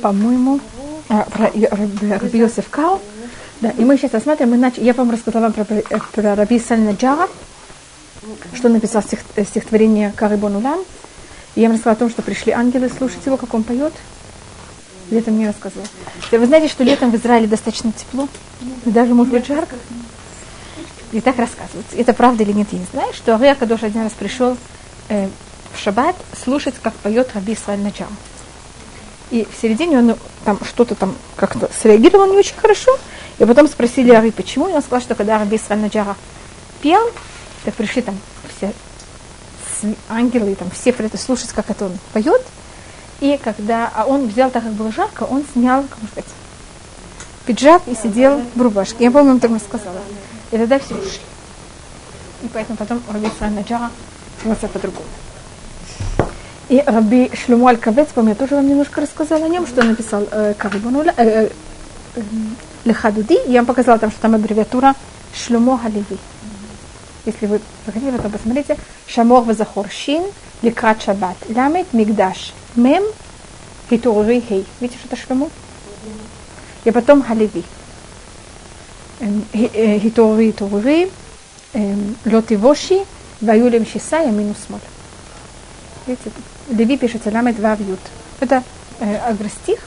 по-моему, а, про Раби Йосеф Кау. Да, и мы сейчас рассматриваем, мы начали, я вам рассказала про, про Раби Сальнаджара, что написал стих, э, стихотворение Карибон Улам. И я вам рассказала о том, что пришли ангелы слушать его, как он поет. Летом мне рассказывала. Вы знаете, что летом в Израиле достаточно тепло, даже может быть жарко. И так рассказывается. Это правда или нет, я не знаю, что Ария Кадош один раз пришел э, в шаббат слушать, как поет Раби Исраиль Наджам. И в середине он там что-то там как-то среагировал не очень хорошо. И потом спросили Ари, почему. И он сказал, что когда Раби Исраиль пел, так пришли там все ангелы, там все это слушать, как это он поет. И когда а он взял, так как было жарко, он снял, как можно сказать, пиджак и сидел в рубашке. Я помню, он так сказала. И тогда все ушли. И поэтому потом Раби Исраиль Наджара себя по-другому. И Раби Шлюму Аль-Кавецком, я тоже вам немножко рассказала о нем, что написал э, Карибануля, э, э, э, Лехадуди. Я вам показала там, что там аббревиатура Шлюмо Галеви. Если вы захотите, потом посмотрите. Шамор Вазахоршин, Ликрат Шабат, Ламет Мигдаш, Мем, Хитуржи Хей. Видите, что это Шлюмо? Эм, э, эм, и потом Галеви. Хитуржи Хитуржи, Лотивоши, Ваюлем Шиса, Ямину Смоль. Видите, тут Леви пишется ламет вавьют. Это э, агростих.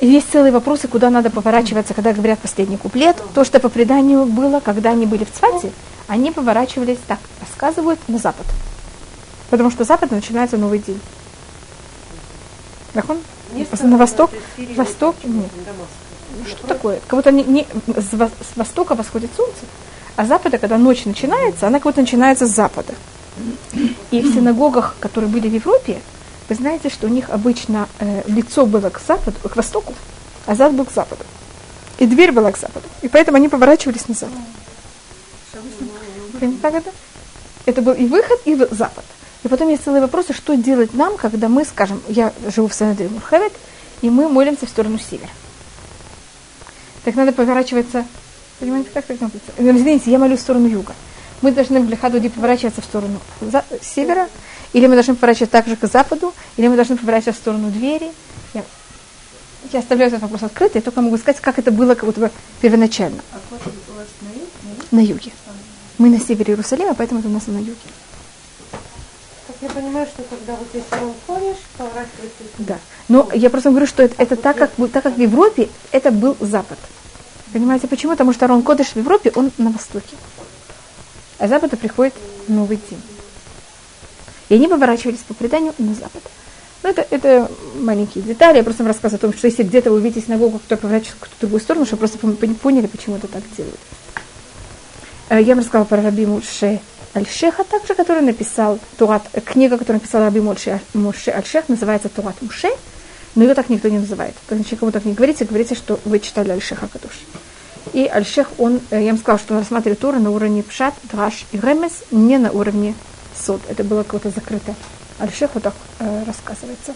И есть целые вопросы, куда надо поворачиваться, когда говорят последний куплет. То, что по преданию было, когда они были в Цвате, они поворачивались так, рассказывают, на запад. Потому что запад начинается новый день. Так он? На восток? Восток? Нет. Что такое? Как будто не, не, с востока восходит солнце, а с запада, когда ночь начинается, она как будто начинается с запада. И в синагогах, которые были в Европе, вы знаете, что у них обычно э, лицо было к западу, к востоку, а зад был к западу. И дверь была к западу. И поэтому они поворачивались назад. Это? был и выход, и запад. И потом есть целые вопросы, что делать нам, когда мы, скажем, я живу в Санадре Мурхевет, и мы молимся в сторону севера. Так надо поворачиваться. Понимаете, как это Извините, я молюсь в сторону юга мы должны в Лихадуди поворачиваться в сторону севера, или мы должны поворачиваться так же к западу, или мы должны поворачиваться в сторону двери. Я, я оставляю этот вопрос открытый, я только могу сказать, как это было как будто бы первоначально. А у вас на, юг, на, юг? на юге. Мы на севере Иерусалима, поэтому это у нас на юге. Так я понимаю, что когда вот если он ходишь, поворачивается... Да. Но я просто говорю, что это, это так, как, так как в Европе это был Запад. Понимаете, почему? Потому что Арон Кодыш в Европе, он на востоке а запада приходит новый день. И они поворачивались по преданию на запад. Но это, это маленькие детали. Я просто вам рассказываю о том, что если где-то вы видите синагогу, кто поворачивается в другую сторону, чтобы просто поняли, почему это так делают. Э, я вам рассказала про Раби Муше Альшеха, также, который написал Турат, э, книга, которую написал Раби Муше, Альшех, называется Турат Муше, но ее так никто не называет. Когда кому так не говорите, говорите, что вы читали Альшеха Кадуш. И Альшех, он, э, я вам сказала, что он рассматривает Тору на уровне Пшат, Драш и Ремес, не на уровне Сод. Это было какое-то закрытое. Альшех вот так э, рассказывается.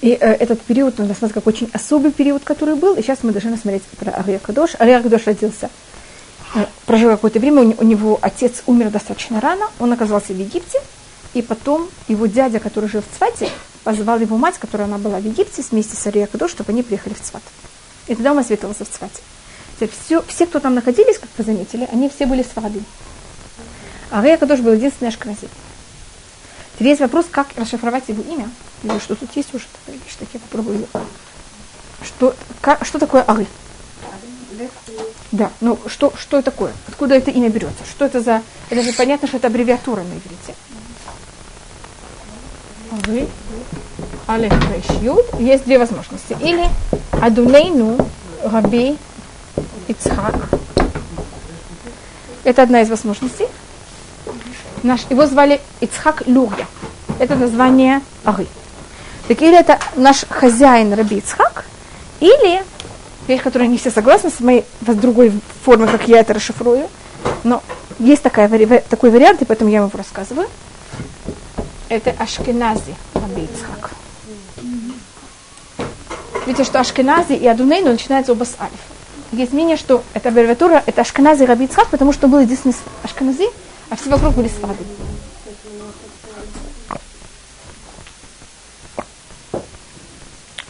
И э, этот период, он рассматривает как очень особый период, который был. И сейчас мы должны смотреть про Ария Кадош. Ария Кадош родился, э, прожил какое-то время, у, у него отец умер достаточно рано, он оказался в Египте. И потом его дядя, который жил в Цвате, позвал его мать, которая она была в Египте, вместе с Ария Кадош, чтобы они приехали в Цват. И тогда он осветился в цвете. Теперь все, все, кто там находились, как вы заметили, они все были с воды. А Рея тоже был единственный ашкнази. Теперь есть вопрос, как расшифровать его имя. Или что тут есть уже, что я попробую. Что, как, что такое Ары? Да, ну что, что это такое? Откуда это имя берется? Что это за... Это же понятно, что это аббревиатура на иврите. Ары. Алеф Юд. Есть две возможности. Или Адунейну Раби Ицхак. Это одна из возможностей. Наш, его звали Ицхак Люрья. Это название Ары. Так или это наш хозяин Раби Ицхак, или вещь, которая не все согласны с моей с другой формой, как я это расшифрую, но есть такая, такой вариант, и поэтому я вам его рассказываю. Это Ашкенази Раби Ицхак. Видите, что Ашкенази и Адунейну начинается оба с Алиф. Есть мнение, что эта аббревиатура это Ашкенази Раби Ицхак, потому что был единственный Ашкенази, а все вокруг были свады.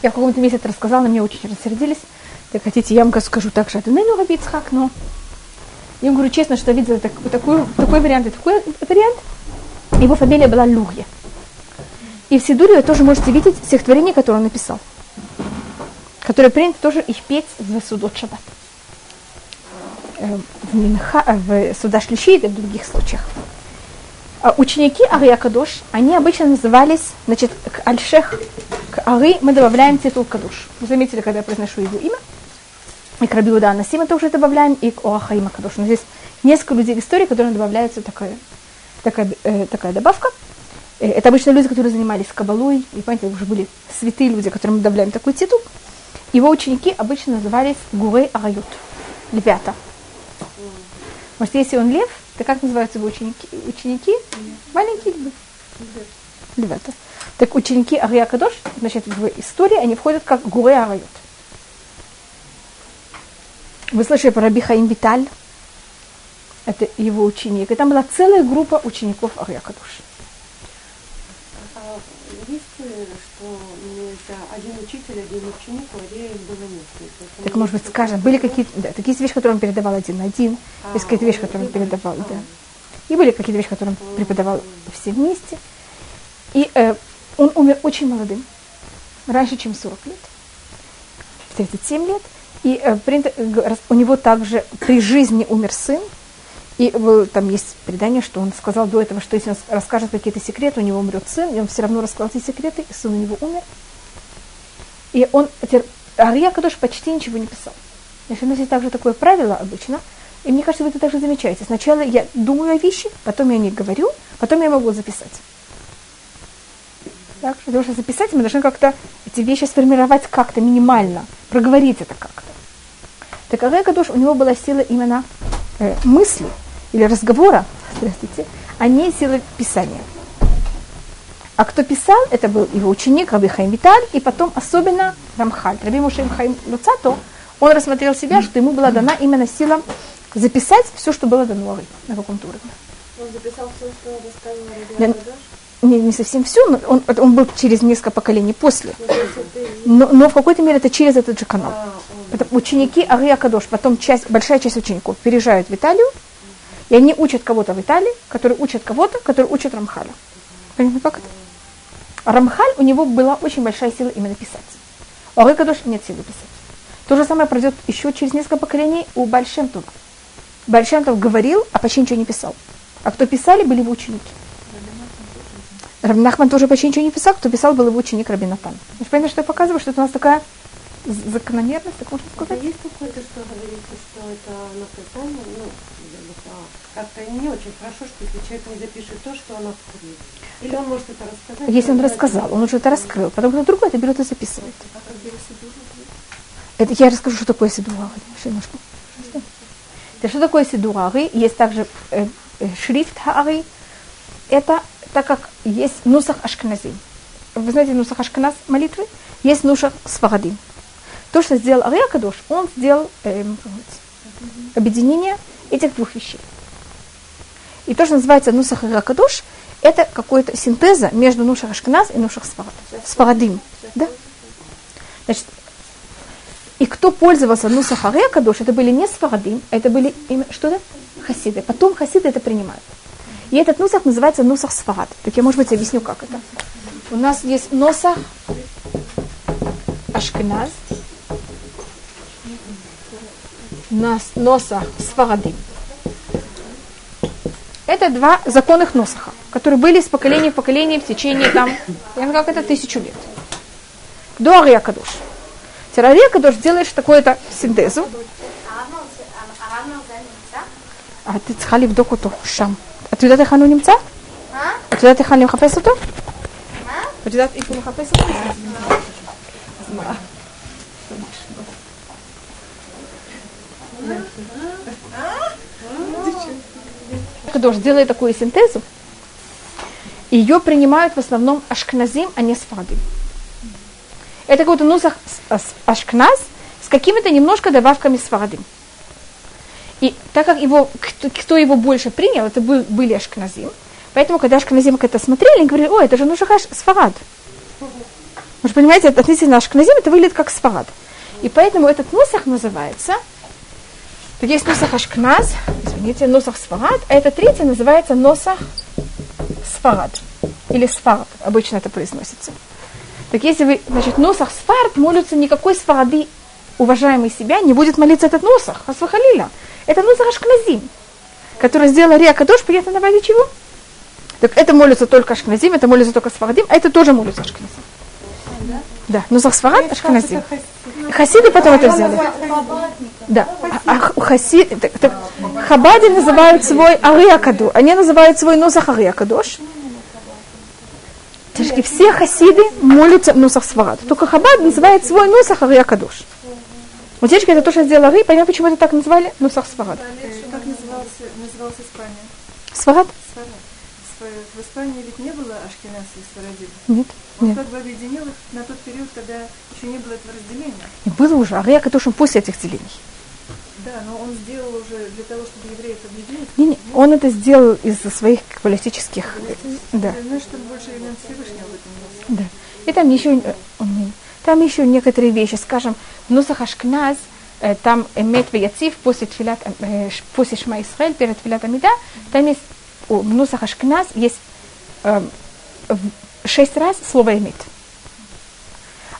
Я в каком-то это рассказала, на меня очень рассердились. Так хотите, я вам скажу так же, ну, Раби Ицхак, но... Я вам говорю честно, что видела так, такой, такой вариант и такой вариант. Его фамилия была Лугья. И в Сидуре вы тоже можете видеть стихотворение, которое он написал. Которое принято тоже их петь в судот шаббат. Э, в, Минха, э, в суда и в других случаях. А ученики Ария Кадош, они обычно назывались, значит, к Альшех, к Ары мы добавляем титул Кадош. Вы заметили, когда я произношу его имя? И к Рабиуда Насима тоже добавляем, и к Оахаима Кадош. Но здесь несколько людей в истории, которым добавляется такая, такая, э, такая добавка. Э, это обычно люди, которые занимались кабалой, и, понимаете, уже были святые люди, которым мы добавляем такой титул. Его ученики обычно назывались Гурей Арают, львята. Может, если он лев, то как называются его ученики? Ученики? Маленькие львы. Львята. Так ученики Ария Кадош, значит, в истории они входят как Гурей Арают. Вы слышали про Раби Виталь? Это его ученик. И там была целая группа учеников Ария Кадош. А есть, что один учитель, один ученик, у Ария было несколько. Так, может быть, скажем, были какие-то, да, такие вещи, которые он передавал один на один, а, есть какие-то вещи, которые он передавал, да. И были какие-то вещи, которые он преподавал все вместе. И э, он умер очень молодым, раньше, чем 40 лет, 37 лет. И э, у него также при жизни умер сын. И э, там есть предание, что он сказал до этого, что если он расскажет какие-то секреты, у него умрет сын, и он все равно рассказал эти секреты, и сын у него умер. И он, Ария Кадош почти ничего не писал. Значит, у нас есть также такое правило обычно, и мне кажется, вы это также замечаете. Сначала я думаю о вещи, потом я о них говорю, потом я могу записать. Так, потому что записать мы должны как-то эти вещи сформировать как-то минимально, проговорить это как-то. Так Арей Кадош, у него была сила именно э, мысли или разговора, здравствуйте, а не сила писания. А кто писал, это был его ученик Раби Хаим Виталь, и потом особенно Рамхаль. Раби Мушем Хаим Люцато, он рассмотрел себя, что ему была дана именно сила записать все, что было дано на каком-то уровне. Он записал все, что Раби не, не совсем все, но он, он был через несколько поколений после. Но, но в какой-то мере это через этот же канал. Это ученики Ария Кадош, потом часть, большая часть учеников переезжают в Италию, и они учат кого-то в Италии, который учат кого-то, который учат Рамхаля. Понимаете, как это? Рамхаль, у него была очень большая сила именно писать. У Ария Кадош нет силы писать. То же самое пройдет еще через несколько поколений у Бальшемтова. Бальшемтов говорил, а почти ничего не писал. А кто писали, были его ученики. Рабинахман тоже почти ничего не писал, кто писал, был его ученик Рабинатан. Понимаете, что я показываю, что это у нас такая закономерность, так можно сказать? А есть какое-то, что говорится, что это наказание, ну, как-то не очень хорошо, что если человек не запишет то, что он открыл. Или он может это рассказать? Если он рассказал, он уже это раскрыл, потом кто другой это берет и записывает. Это я расскажу, что такое. Немножко. Это что такое сидуары? Есть также э, э, шрифт хаары. Это так как есть нусах ашкназим. Вы знаете нусах ашкназ молитвы? Есть нусах сфарадим. То, что сделал Ария Кадош, он сделал эм, объединение этих двух вещей. И то, что называется нусах Ария Кадош, это какой-то синтеза между нушах ашкназ и нушах сфарад. сфарадим. Да? Значит, и кто пользовался нусах Ария Кадош, это были не сфарадим, а это были что-то хасиды. Потом хасиды это принимают. И этот нусах называется нусах сфарад. Так я, может быть, объясню, как это. У нас есть носах ашкеназ, носа сфарадим это два законных носаха, которые были из поколения в поколение в течение там, я не знаю, как это, тысячу лет. До Ария Кадуш. Терария Кадуш делаешь такую-то синтезу. А ты цхали вдох ото шам. А ты дадешь хану немца? А ты дадешь хану хапес то? А ты дадешь хану хапес то? Mm-hmm. Акадош делая такую синтезу, ее принимают в основном ашкназим, а не сфады. Это какой-то нусах ашкназ с какими-то немножко добавками сфады. И так как его, кто его больше принял, это был были ашкназим. Поэтому, когда ашкназим это смотрели, они говорили, ой, это же нушахаш сфарад. Вы же понимаете, относительно ашкназим это выглядит как сфарад. И поэтому этот нусах называется – так есть носах Ашкназ, извините, носах Сфарад, а это третий называется носах Сфарад. Или Сфарад, обычно это произносится. Так если вы, значит, носах Сфарад молятся, никакой Сфарады, уважаемый себя, не будет молиться этот носах, Асвахалиля. Это носах Ашкназим, который сделал Рия Кадош, понятно на базе чего? Так это молится только Ашкназим, это молится только Сфарадим, а это тоже молится Ашкназим. Да, но Сфарад Ашкназим. Хасиды потом это взяли. Да. А, а так, так, хабади называют свой Ариакаду. Они называют свой Носах Ариакадош. Все хасиды молятся Носах Сварад. Только Хабад называет свой Носах Ариакадош. Вот девочки, это то, что сделала Ри, понятно, почему это так назвали? Нусах Сварад. Как назывался, Испания? Сварад? Сварад. В Испании ведь не было Ашкеназ и Сварадим. Нет. Он Нет. как бы объединил их на тот период, когда еще не было этого разделения. И было уже Ария Кадошем после этих делений. Да, но он сделал уже для того, чтобы евреев объединить. Не, не, он это сделал из-за своих политических... Да, Ну, чтобы больше имен Всевышнего в этом да. И там еще, э, там еще некоторые вещи, скажем, в Нусах Ашкназ, э, там Эмет Яцив после, тфилат, э, после Шма Исраэль, перед Тфилат Амида, там есть, в Нусах Ашкназ есть э, в- шесть раз слово Эмет.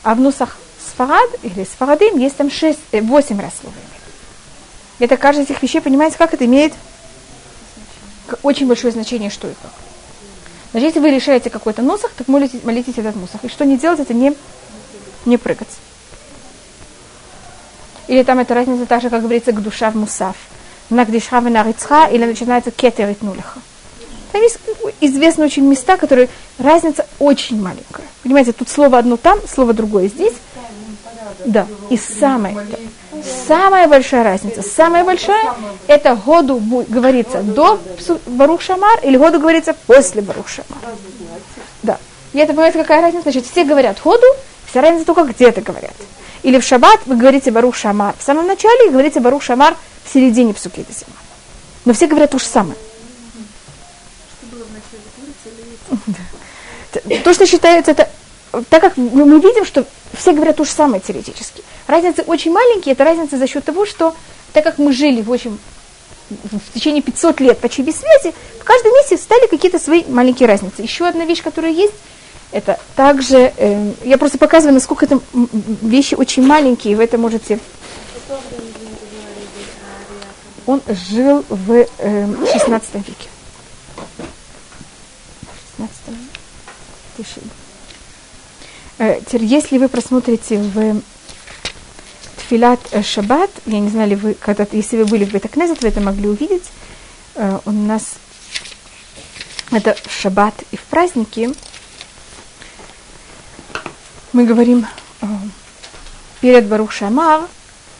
А в Нусах Сфарад или Сфарадим есть там шесть, восемь раз слово Эмет. Это каждая из этих вещей, понимаете, как это имеет очень большое значение, что и как. Значит, если вы решаете какой-то носах, так молитесь, молитесь этот носах. И что не делать, это не, не прыгать. Или там эта разница так же, как говорится, к душа в мусав. Нагдишха в нарицха, или начинается кетер итнулиха. Там есть известные очень места, которые разница очень маленькая. Понимаете, тут слово одно там, слово другое здесь. Да, и самое, самая большая разница, самая большая, это году говорится до Барух Шамар или году говорится после Барух Шамар. Да. И это, понимаете, какая разница? Значит, все говорят ходу, вся разница только где это говорят. Или в шаббат вы говорите Барух Шамар в самом начале и говорите Барух Шамар в середине псуки Десима. Но все говорят то же самое. Что было в начале курицы или яйца? То, что считается, это так как мы видим, что все говорят то же самое теоретически. Разница очень маленькие, это разница за счет того, что так как мы жили в очень в течение 500 лет почти без связи, в каждом месте стали какие-то свои маленькие разницы. Еще одна вещь, которая есть, это также, э, я просто показываю, насколько это вещи очень маленькие, и вы это можете... Он жил в э, 16 веке. 16 Тишина. Э, теперь, если вы просмотрите в Тфилат Шаббат, я не знаю, ли вы когда если вы были в Бетакнезет, вы это могли увидеть, э, у нас это в Шаббат и в праздники. Мы говорим э, перед Барух Шамар,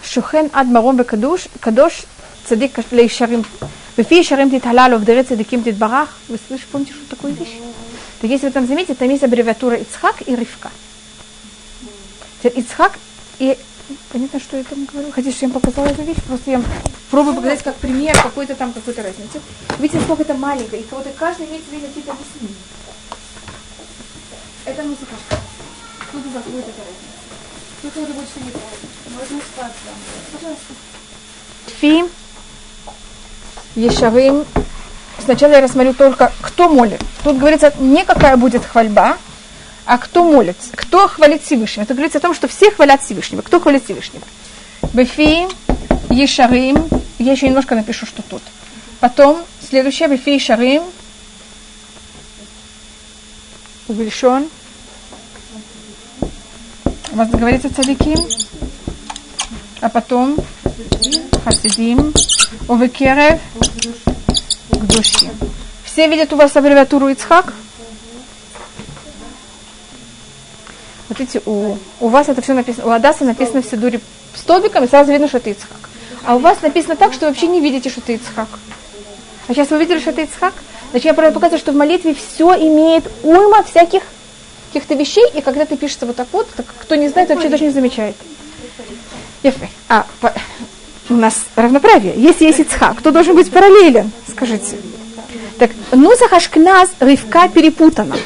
Шухен ад маром бекадуш, кадош цадик лейшарим. Вефи шарим титхалалов, дыры цадиким титбарах. Вы слышите, помните, что такое вещь? Так если вы там заметите, там есть аббревиатура Ицхак и Ривка. Теперь Ицхак и... Понятно, что я там говорю? Хотите, чтобы я вам показала эту вещь? Просто я пробую показать как пример какой-то там какой-то разницы. Видите, сколько это маленькое, и вот каждый имеет себе какие-то объяснения. Это музыка. Тут заходит эта разница. Тут это больше не Можно спать вам. Пожалуйста. Тфи, Ешарим. Сначала я рассмотрю только, кто молит. Тут говорится не какая будет хвальба, а кто молится, кто хвалит Всевышнего. Это говорится о том, что все хвалят Всевышнего. Кто хвалит Всевышнего? Бефи, Ешарим. Я еще немножко напишу, что тут. Потом, следующее, Бефи, Ешарим. Увеличен. У вас говорится цадиким. А потом Хасидим. Овекерев. Гдуши. Все видят у вас аббревиатуру Ицхак? Вот видите, у, у вас это все написано, у Адаса написано в Сидуре столбиком, и сразу видно, что это Ицхак. А у вас написано так, что вы вообще не видите, что это Ицхак. А сейчас вы увидели, что это Ицхак? Значит, я просто показываю, что в молитве все имеет уйма всяких каких-то вещей, и когда ты пишется вот так вот, так кто не знает, вообще даже не замечает. А, у нас равноправие. Если есть Ицхак, кто должен быть параллелен? Скажите. Так, Нусах Ашкназ Ривка перепутана.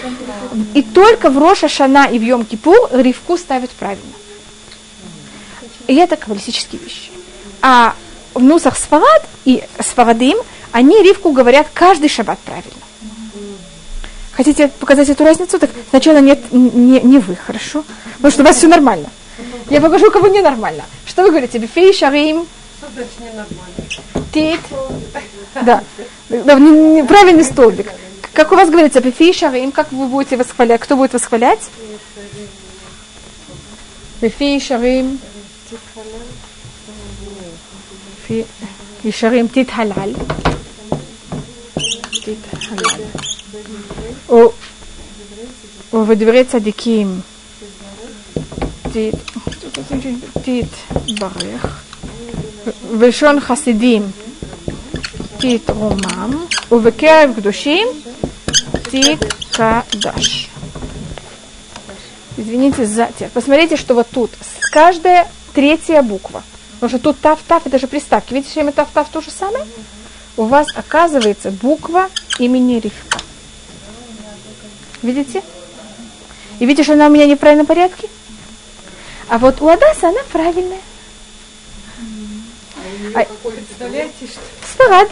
И только в Роша Шана и в Йом Кипур Ривку ставят правильно. И это каббалистические вещи. А в Нусах Сфарад и Сфарадим, они Ривку говорят каждый шаббат правильно. Хотите показать эту разницу? Так сначала нет, не, не вы, хорошо? Потому что у вас все нормально. Я покажу, кого ненормально. Что вы говорите? Бифей, шарим, тит. Да. да не, не, правильный столбик. Как у вас говорится, бифей, шарим, как вы будете восхвалять? Кто будет восхвалять? Бифей, шарим. ישרים תתהלל. תתהלל. ובדברי צדיקים תתברך. בלשון חסידים תתרומם. ובקרב קדושים תתקדש. Извините за текст. Посмотрите, что вот тут каждая третья буква – Потому что тут тав-тав, это же приставки. Видите, что имя тав-тав то же самое? У вас оказывается буква имени Ривка. Видите? И видите, что она у меня не в правильном порядке? А вот у Адаса она правильная. А, Представляете, что? Спарад.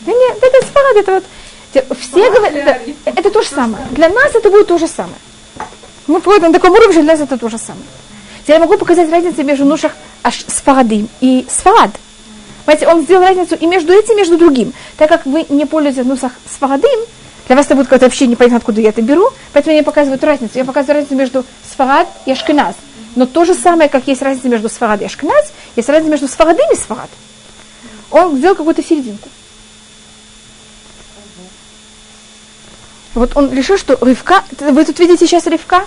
Да нет, это спарад, это вот все говорят, это, это то же самое. Для нас это будет то же самое. Мы входим на таком уровне, что для нас это то же самое. Я могу показать разницу между нушах Сфарадим и Сфарад. Понимаете, он сделал разницу и между этим, и между другим. Так как вы не пользуетесь нусах Сфарадим, для вас это будет какое-то вообще непонятно, откуда я это беру, поэтому я показываю разницу. Я показываю разницу между Сфарад и Ашкеназ. Но то же самое, как есть разница между Сфарад и Ашкеназ, есть разница между Сфарадим и Сфарад. Он сделал какую-то серединку. Вот он решил, что Ривка, вы тут видите сейчас Ривка,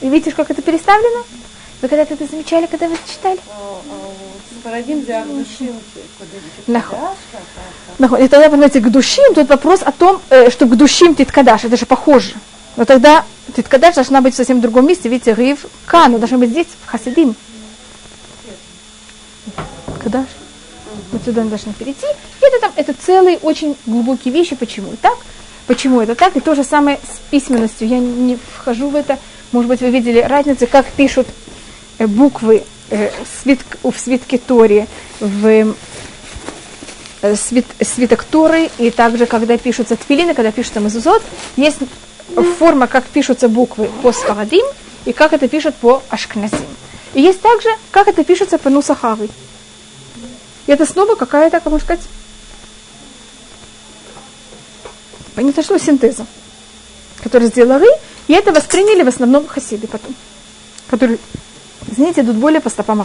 и видите, как это переставлено? Вы когда-то это замечали, когда вы читали? Нахуй. И тогда, понимаете, к душим, тут вопрос о том, э, что к душим титкадаш, это же похоже. Но тогда титкадаш должна быть в совсем другом месте. Видите, рив кану должна быть здесь, в хасидим. Кадаш. Вот сюда мы должны перейти. И это, там, это целые очень глубокие вещи. Почему так? Почему это так? И то же самое с письменностью. Я не вхожу в это. Может быть, вы видели разницу, как пишут Э, буквы э, в свитке Тори, в э, свит, свиток Торы, и также, когда пишутся тфилины, когда пишутся мазузот, есть форма, как пишутся буквы по Сфарадим, и как это пишут по Ашкназим. И есть также, как это пишется по Нусахавы. И это снова какая-то, как можно сказать, что синтеза, который сделали, и это восприняли в основном хасиды потом, которые Извините, идут более по стопам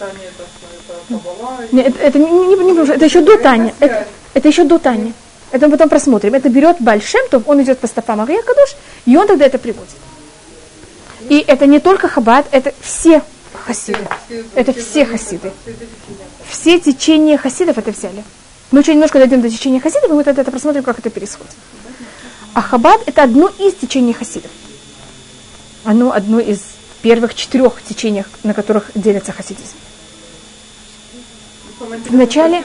Арьякадуш. Нет, это, это, не, не, не, не, это еще до Тани. Это, это еще до Тани. Это мы потом просмотрим. Это берет Большем, то он идет по стопам Арьякадуш, и он тогда это приводит. И это не только Хаббат, это все хасиды. Это все хасиды. Все течения хасидов это взяли. Мы еще немножко дойдем до течения хасидов, и мы тогда это просмотрим, как это происходит. А Хаббат это одно из течений хасидов оно одно из первых четырех течений, на которых делится хасидизм. Вначале...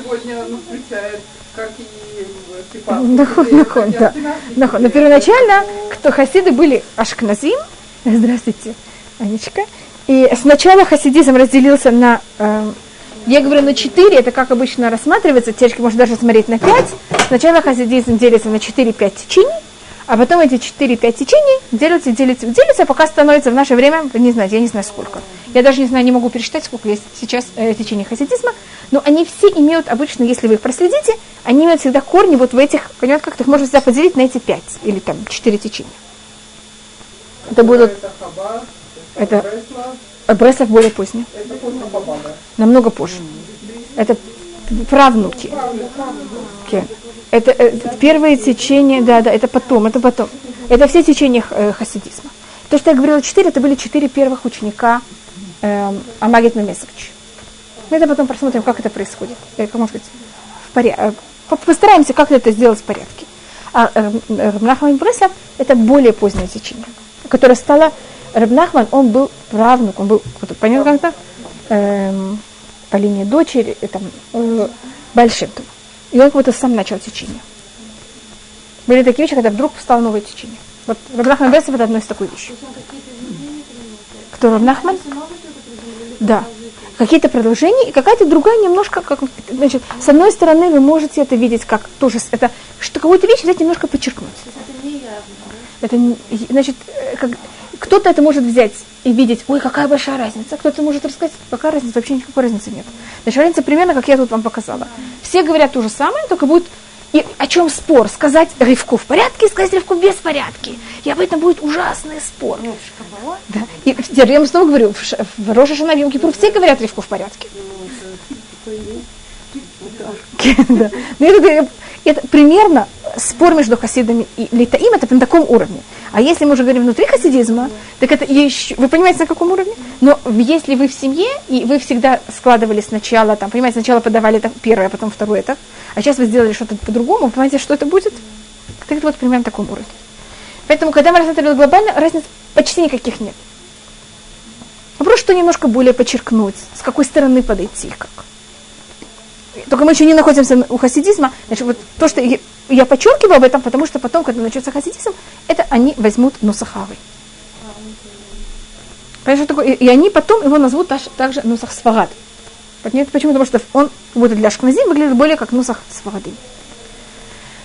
Нахон, да. Нахон. Но первоначально, кто хасиды были ашкназим, здравствуйте, Анечка, и сначала хасидизм разделился на, э, я говорю на четыре, это как обычно рассматривается, девочки можно даже смотреть на пять. Сначала хасидизм делится на четыре-пять течений, а потом эти 4-5 течений делятся, делятся, делятся, пока становится в наше время, не знаете, я не знаю сколько. Я даже не знаю, не могу пересчитать, сколько есть сейчас э, течений хасидизма, но они все имеют обычно, если вы их проследите, они имеют всегда корни вот в этих, понимаете, как их можно всегда поделить на эти 5 или там 4 течения. Это будут... Это Бреслов более поздний. Намного позже. Это правнуки. Okay. Это, это первые течения, да, да, это потом, это потом. Это все течения э, хасидизма. То, что я говорила, четыре, это были четыре первых ученика э, Амагит Мемесович. Мы это потом просмотрим, как это происходит. Э, как можно сказать, в порядке. Э, постараемся как это сделать в порядке. А э, Рабнахман Бреслав – это более позднее течение, которое стало... Рабнахман, он был правнук, он был, понятно как-то, э, по линии дочери, там, э, большим. И он как будто сам начал течение. Были такие вещи, когда вдруг встало новое течение. Вот Рабнахман Бесов это одно из такой вещей. Кто Рабнахман? Да. Какие-то продолжения и какая-то другая немножко, как, значит, с одной стороны вы можете это видеть как тоже, это, что какую-то вещь взять немножко подчеркнуть. Это, значит, э, как, кто-то это может взять и видеть, ой, какая большая разница. Кто-то может рассказать, какая разница, вообще никакой разницы нет. Значит, разница примерно, как я тут вам показала. Все говорят то же самое, только будет и о чем спор? Сказать Ривку в порядке, сказать Ривку без порядке. И об этом будет ужасный спор. Ну, да. И я вам снова говорю, в, Роша Шана Йом Кипур все говорят Ривку в порядке. Да. Но это, это примерно спор между хасидами и литаим, это на таком уровне. А если мы уже говорим внутри хасидизма, так это еще, вы понимаете, на каком уровне? Но если вы в семье, и вы всегда складывали сначала, там, понимаете, сначала подавали это первое, а потом второе это, а сейчас вы сделали что-то по-другому, понимаете, что это будет? Так это вот примерно таком уровне. Поэтому, когда мы рассматриваем глобально, разниц почти никаких нет. Вопрос, что немножко более подчеркнуть, с какой стороны подойти, как. Только мы еще не находимся у хасидизма. Значит, вот то, что я, я подчеркиваю об этом, потому что потом, когда начнется хасидизм, это они возьмут Нусахавы. Понимаешь, что такое? И, и они потом его назовут также, также Нусах Сфагад. Почему? Потому что он будет для Шкназим выглядит более как Нусах Сфагадим.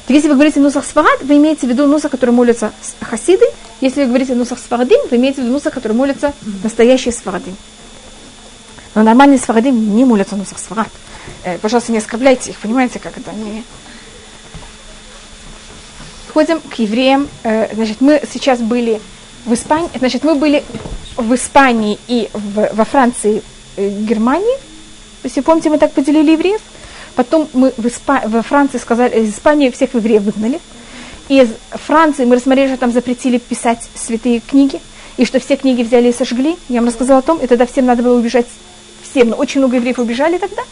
Так если вы говорите Нусах Сфагад, вы имеете в виду Нусах, который молится хасиды. Если вы говорите Нусах Сфагадим, вы имеете в виду Нусах, который молится настоящие Сфагадим. Но нормальные Сфагадим не молятся Нусах Сфагад. Э, пожалуйста, не оскорбляйте их, понимаете, как это они... Ходим к евреям. Э, значит, мы сейчас были в Испании, значит, мы были в Испании и в, во Франции, э, Германии. Если помните, мы так поделили евреев. Потом мы в Испа... во Франции сказали, из Испании всех евреев выгнали. Из Франции мы рассмотрели, что там запретили писать святые книги, и что все книги взяли и сожгли. Я вам рассказала о том, и тогда всем надо было убежать, всем, но очень много евреев убежали тогда.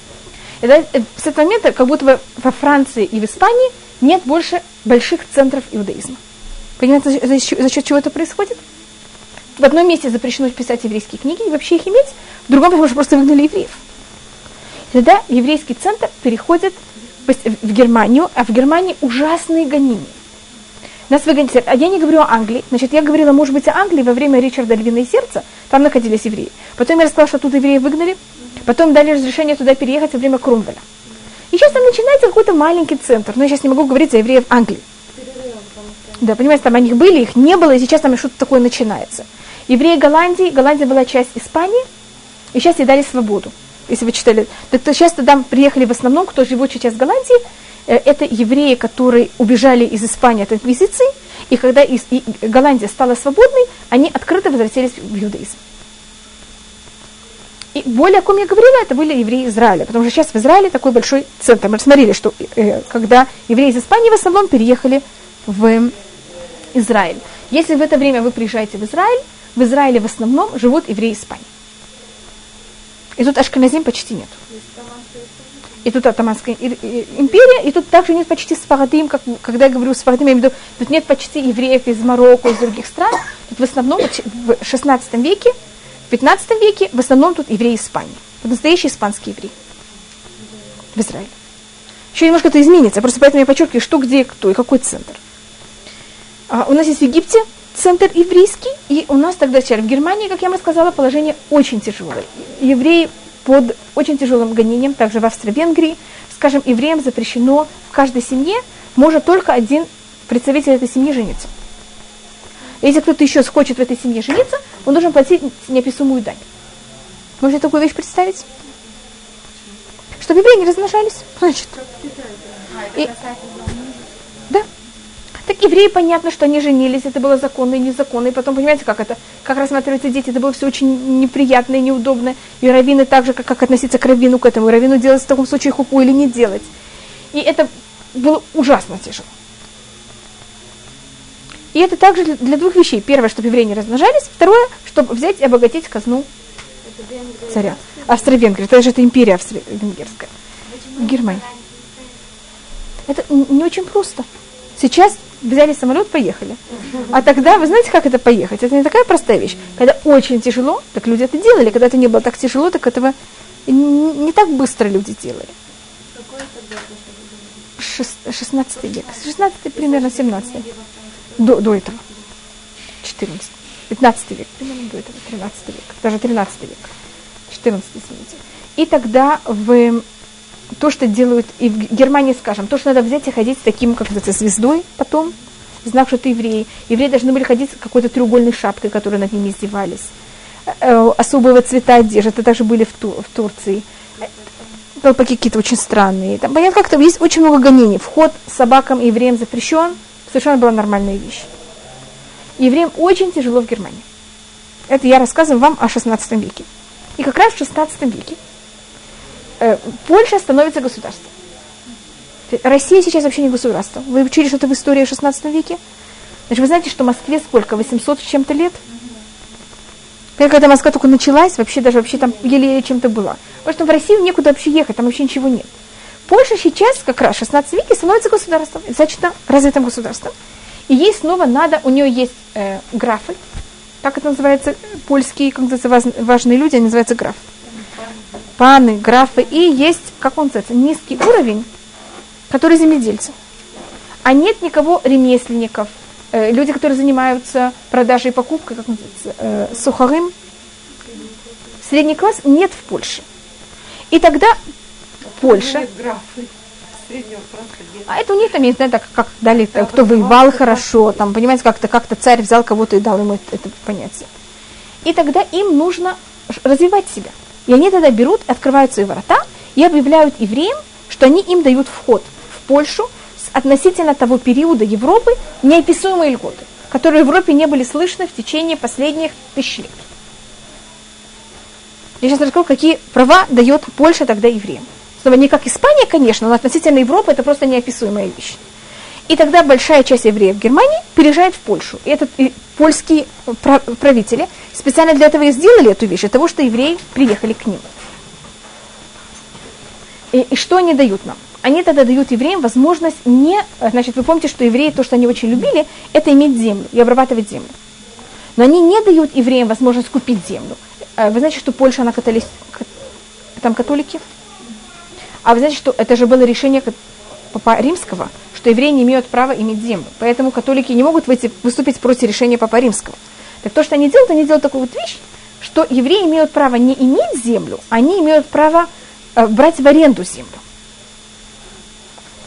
И э, с этого момента, как будто бы во Франции и в Испании нет больше больших центров иудаизма. Понимаете, за, за, счет чего это происходит? В одном месте запрещено писать еврейские книги и вообще их иметь, в другом, потому что просто выгнали евреев. Тогда еврейский центр переходит в Германию, а в Германии ужасные гонения. Нас выгонят. А я не говорю о Англии. Значит, я говорила, может быть, о Англии во время Ричарда Львиное сердце. Там находились евреи. Потом я рассказала, что тут евреев выгнали. Потом дали разрешение туда переехать во время Крумвеля. И сейчас там начинается какой-то маленький центр. Но я сейчас не могу говорить за евреев Англии. Да, понимаете, там о них были, их не было, и сейчас там что-то такое начинается. Евреи Голландии, Голландия была часть Испании, и сейчас ей дали свободу если вы читали, то, сейчас туда приехали в основном, кто живет сейчас в Голландии, э, это евреи, которые убежали из Испании от инквизиции, и когда из, и Голландия стала свободной, они открыто возвратились в иудаизм. И более о ком я говорила, это были евреи Израиля, потому что сейчас в Израиле такой большой центр. Мы смотрели, что э, когда евреи из Испании в основном переехали в Израиль. Если в это время вы приезжаете в Израиль, в Израиле в основном живут евреи Испании. И тут Ашканазим почти нет. И тут Атаманская империя, и тут также нет почти Сфарадим, как, когда я говорю Сфарадим, я имею в виду, тут нет почти евреев из Марокко, из других стран. Тут в основном в 16 веке, в 15 веке, в основном тут евреи Испании. Вот настоящие испанские евреи в Израиле. Еще немножко это изменится, просто поэтому я подчеркиваю, что, где, кто и какой центр. А, у нас есть в Египте центр еврейский, и у нас тогда сейчас в Германии, как я вам сказала, положение очень тяжелое. Евреи под очень тяжелым гонением, также в Австро-Венгрии, скажем, евреям запрещено в каждой семье, может только один представитель этой семьи жениться. Если кто-то еще хочет в этой семье жениться, он должен платить неописуемую дань. Можете такую вещь представить? Чтобы евреи не размножались. Значит. И. Так евреи, понятно, что они женились, это было законно и незаконно. И потом, понимаете, как это, как рассматриваются дети, это было все очень неприятно и неудобно. И раввины так же, как, как относиться к раввину к этому. И раввину делать в таком случае хупу или не делать. И это было ужасно тяжело. И это также для, для двух вещей. Первое, чтобы евреи не размножались. Второе, чтобы взять и обогатить казну царя. Австро-Венгрия. Это же это империя австро-венгерская. Германия. Это не очень просто. Сейчас взяли самолет, поехали. А тогда, вы знаете, как это поехать? Это не такая простая вещь. Когда очень тяжело, так люди это делали. Когда это не было так тяжело, так этого не, так быстро люди делали. 16 век. 16 примерно 17 до, до этого. 14. 15 век, примерно до этого, 13 век, даже 13 век, 14, извините. И тогда в то, что делают и в Германии, скажем, то, что надо взять и ходить с таким, как называется, звездой потом, знак, что ты еврей. Евреи должны были ходить с какой-то треугольной шапкой, которой над ними издевались. Э, особого цвета одежды, это также были в, Ту, в Турции. Толпаки какие-то очень странные. Там, понятно, как-то есть очень много гонений. Вход собакам и евреям запрещен. Совершенно была нормальная вещь. Евреям очень тяжело в Германии. Это я рассказываю вам о 16 веке. И как раз в 16 веке э, Польша становится государством. Россия сейчас вообще не государство. Вы учили что-то в истории в 16 веке? Значит, вы знаете, что Москве сколько? 800 с чем-то лет? Когда Москва только началась, вообще даже вообще там еле чем-то была. Потому что в Россию некуда вообще ехать, там вообще ничего нет. Польша сейчас, как раз в 16 веке, становится государством, достаточно развитым государством. И ей снова надо, у нее есть э, графы, как это называется, польские, как называется, важные люди, они называются графы. Паны, графы. И есть, как он называется, низкий уровень, который земледельцы. А нет никого ремесленников, э, люди, которые занимаются продажей и покупкой, как называется, э, сухарым. Средний класс нет в Польше. И тогда Польша... Нет графы а это у них там есть, да, так, как дали, да, кто воевал хорошо, там, понимаете, как-то как царь взял кого-то и дал ему это, это понятие. И тогда им нужно развивать себя. И они тогда берут, открывают свои ворота и объявляют евреям, что они им дают вход в Польшу с относительно того периода Европы неописуемые льготы, которые в Европе не были слышны в течение последних тысяч лет. Я сейчас расскажу, какие права дает Польша тогда евреям. Снова не как Испания, конечно, но относительно Европы это просто неописуемая вещь. И тогда большая часть евреев Германии переезжает в Польшу. И этот и польские правители специально для этого и сделали эту вещь, для того, что евреи приехали к ним. И, и что они дают нам? Они тогда дают евреям возможность не... Значит, вы помните, что евреи, то, что они очень любили, это иметь землю и обрабатывать землю. Но они не дают евреям возможность купить землю. Э, вы знаете, что Польша, она католик... там католики? А вы знаете, что это же было решение Папа Римского, что евреи не имеют права иметь землю. Поэтому католики не могут выйти, выступить против решения Папа Римского. Так то, что они делают, они делают такую вот вещь, что евреи имеют право не иметь землю, они имеют право э, брать в аренду землю.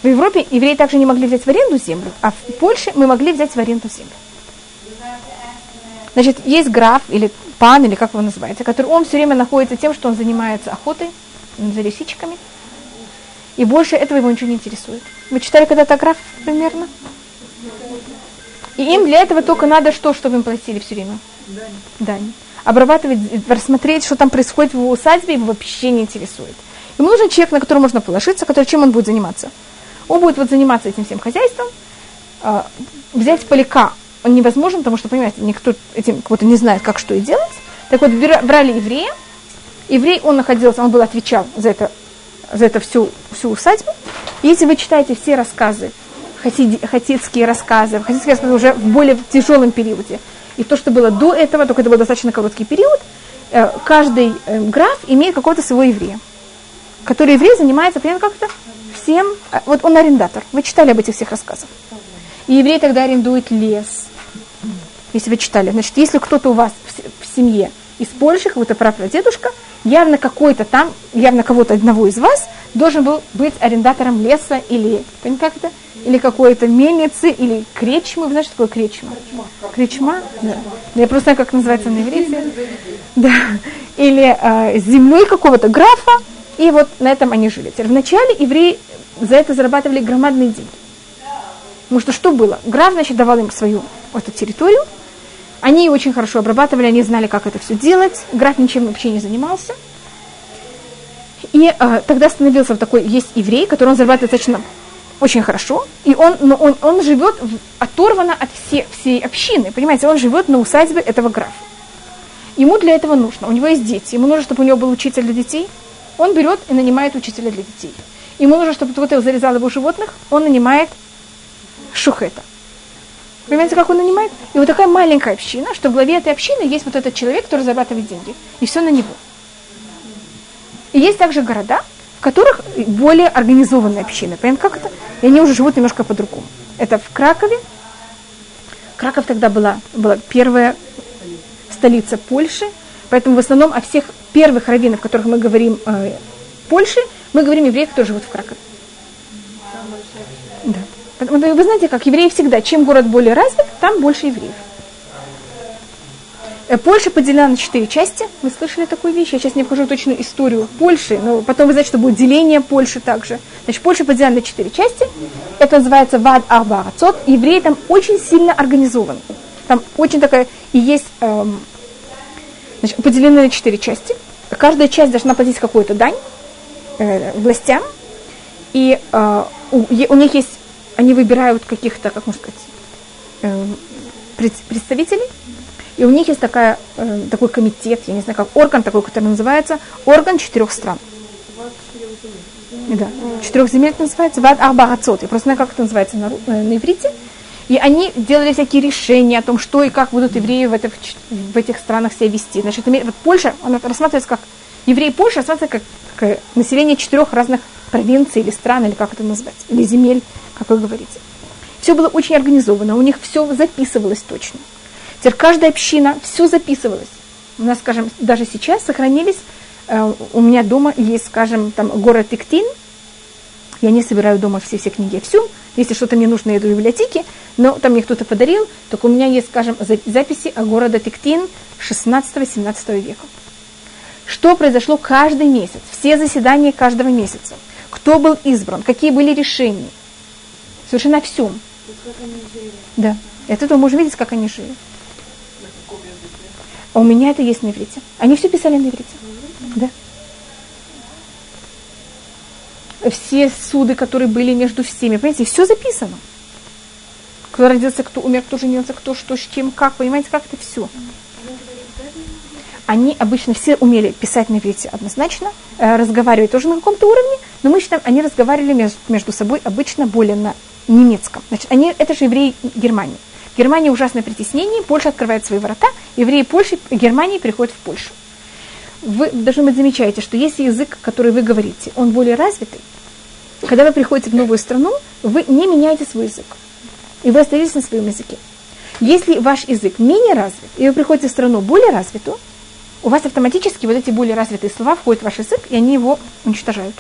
В Европе евреи также не могли взять в аренду землю, а в Польше мы могли взять в аренду землю. Значит, есть граф или пан, или как его называете, который он все время находится тем, что он занимается охотой за лисичками, и больше этого его ничего не интересует. Вы читали когда-то граф примерно? И им для этого только надо что, чтобы им платили все время? Дань. Дань. Обрабатывать, рассмотреть, что там происходит в усадьбе, его вообще не интересует. Ему нужен человек, на которого можно положиться, который чем он будет заниматься. Он будет вот заниматься этим всем хозяйством, э, взять поляка он невозможен, потому что, понимаете, никто этим кого-то не знает, как что и делать. Так вот, брали еврея, еврей, он находился, он был отвечал за это за это всю, всю усадьбу. Если вы читаете все рассказы, хасид, хасидские рассказы, хасидские рассказы уже в более тяжелом периоде, и то, что было до этого, только это был достаточно короткий период, э, каждый э, граф имеет какого-то своего еврея, который еврей занимается, примерно как-то всем, э, вот он арендатор. Вы читали об этих всех рассказах. И еврей тогда арендует лес, если вы читали. Значит, если кто-то у вас в семье из Польши, какой-то прапрадедушка, явно какой-то там, явно кого-то одного из вас должен был быть арендатором леса или, как это, или какой-то мельницы, или кречмы. Вы знаете, что такое кречма? Кречма? Да. Я просто знаю, как называется на иврите. Да. Или э, землей какого-то графа, и вот на этом они жили. Вначале евреи за это зарабатывали громадные деньги. Потому что что было? Граф, значит, давал им свою эту территорию, они очень хорошо обрабатывали, они знали, как это все делать. Граф ничем вообще не занимался. И э, тогда становился в такой, есть еврей, который он зарабатывает достаточно очень хорошо, и он, но он, он живет в, оторванно от все, всей общины, понимаете, он живет на усадьбе этого графа. Ему для этого нужно, у него есть дети, ему нужно, чтобы у него был учитель для детей, он берет и нанимает учителя для детей. Ему нужно, чтобы кто-то зарезал его животных, он нанимает шухета. Понимаете, как он нанимает? И вот такая маленькая община, что в главе этой общины есть вот этот человек, который зарабатывает деньги. И все на него. И есть также города, в которых более организованные общины. Понимаете, как это? и они уже живут немножко по-другому. Это в Кракове. Краков тогда была, была первая столица Польши, поэтому в основном о всех первых раввинах, о которых мы говорим э, Польши, мы говорим евреи, которые живут в Кракове. Да. Вы знаете, как евреи всегда, чем город более развит, там больше евреев. Э, Польша поделена на четыре части. Вы слышали такую вещь? Я сейчас не вхожу в точную историю Польши, но потом вы знаете, что будет деление Польши также. Значит, Польша поделена на четыре части. Это называется Вад Арбарацот. Евреи там очень сильно организованы. Там очень такая... И есть... Эм, значит, поделены на четыре части. Каждая часть должна платить какую-то дань э, властям. И э, у, у них есть... Они выбирают каких-то, как можно сказать, э, представителей и у них есть такая, э, такой комитет, я не знаю, как орган такой, который называется орган четырех стран. Да, четырех земель это называется, Вад Арбарацот. Я просто знаю, как это называется на, э, на иврите. И они делали всякие решения о том, что и как будут евреи в этих, в этих странах себя вести. Значит, вот Польша, она рассматривается как, евреи Польши рассматривается как, как население четырех разных провинций или стран, или как это назвать, или земель, как вы говорите. Все было очень организовано, у них все записывалось точно. Теперь каждая община, все записывалось. У нас, скажем, даже сейчас сохранились, э, у меня дома есть, скажем, там город Иктин, я не собираю дома все, все книги всю. Если что-то мне нужно, я иду в библиотеке, но там мне кто-то подарил, так у меня есть, скажем, записи о городе Тиктин 16-17 века. Что произошло каждый месяц, все заседания каждого месяца, кто был избран, какие были решения. Совершенно всем. Да. От этого можем видеть, как они жили. А у меня это есть на иврите. Они все писали на иврите. Да. Все суды, которые были между всеми, понимаете, все записано. Кто родился, кто умер, кто женился, кто что, с чем, как, понимаете, как это все. Они обычно все умели писать на иврите однозначно, э, разговаривать тоже на каком-то уровне, но мы считаем, они разговаривали между, собой обычно более на немецком. Значит, они, это же евреи Германии. Германия ужасное притеснение, Польша открывает свои ворота, евреи Польши, Германии приходят в Польшу. Вы, должны быть, замечаете, что если язык, который вы говорите, он более развитый, когда вы приходите в новую страну, вы не меняете свой язык. И вы остаетесь на своем языке. Если ваш язык менее развит, и вы приходите в страну более развитую, у вас автоматически вот эти более развитые слова входят в ваш язык, и они его уничтожают.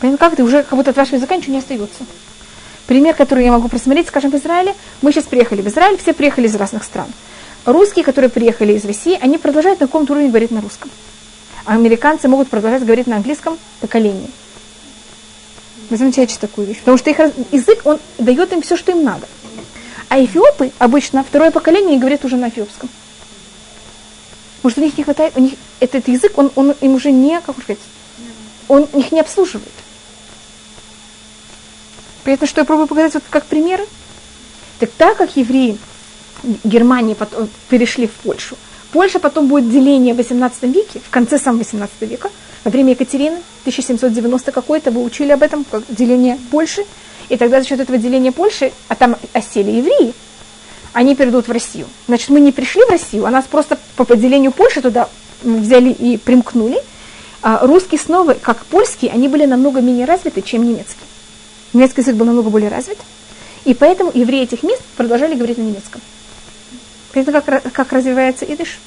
Понимаете, как ты уже как будто от вашего языка ничего не остается. Пример, который я могу просмотреть, скажем, в Израиле. Мы сейчас приехали в Израиль, все приехали из разных стран. Русские, которые приехали из России, они продолжают на каком-то уровне говорить на русском. А американцы могут продолжать говорить на английском поколении. Вы замечаете такую вещь? Потому что их язык, он дает им все, что им надо. А эфиопы обычно второе поколение говорят уже на эфиопском. Может, у них не хватает, у них этот язык, он, он им уже не, как сказать, он их не обслуживает. Поэтому, что я пробую показать вот как примеры. Так так как евреи Германии потом перешли в Польшу, Польша потом будет деление в 18 веке, в конце самого 18 века, во время Екатерины, 1790 какой-то, вы учили об этом, как деление Польши, и тогда за счет этого деления Польши, а там осели евреи, они перейдут в Россию. Значит, мы не пришли в Россию, а нас просто по поделению Польши туда взяли и примкнули. А русские снова, как польские, они были намного менее развиты, чем немецкие. Немецкий язык был намного более развит, и поэтому евреи этих мест продолжали говорить на немецком. Понятно, как, как развивается идыш?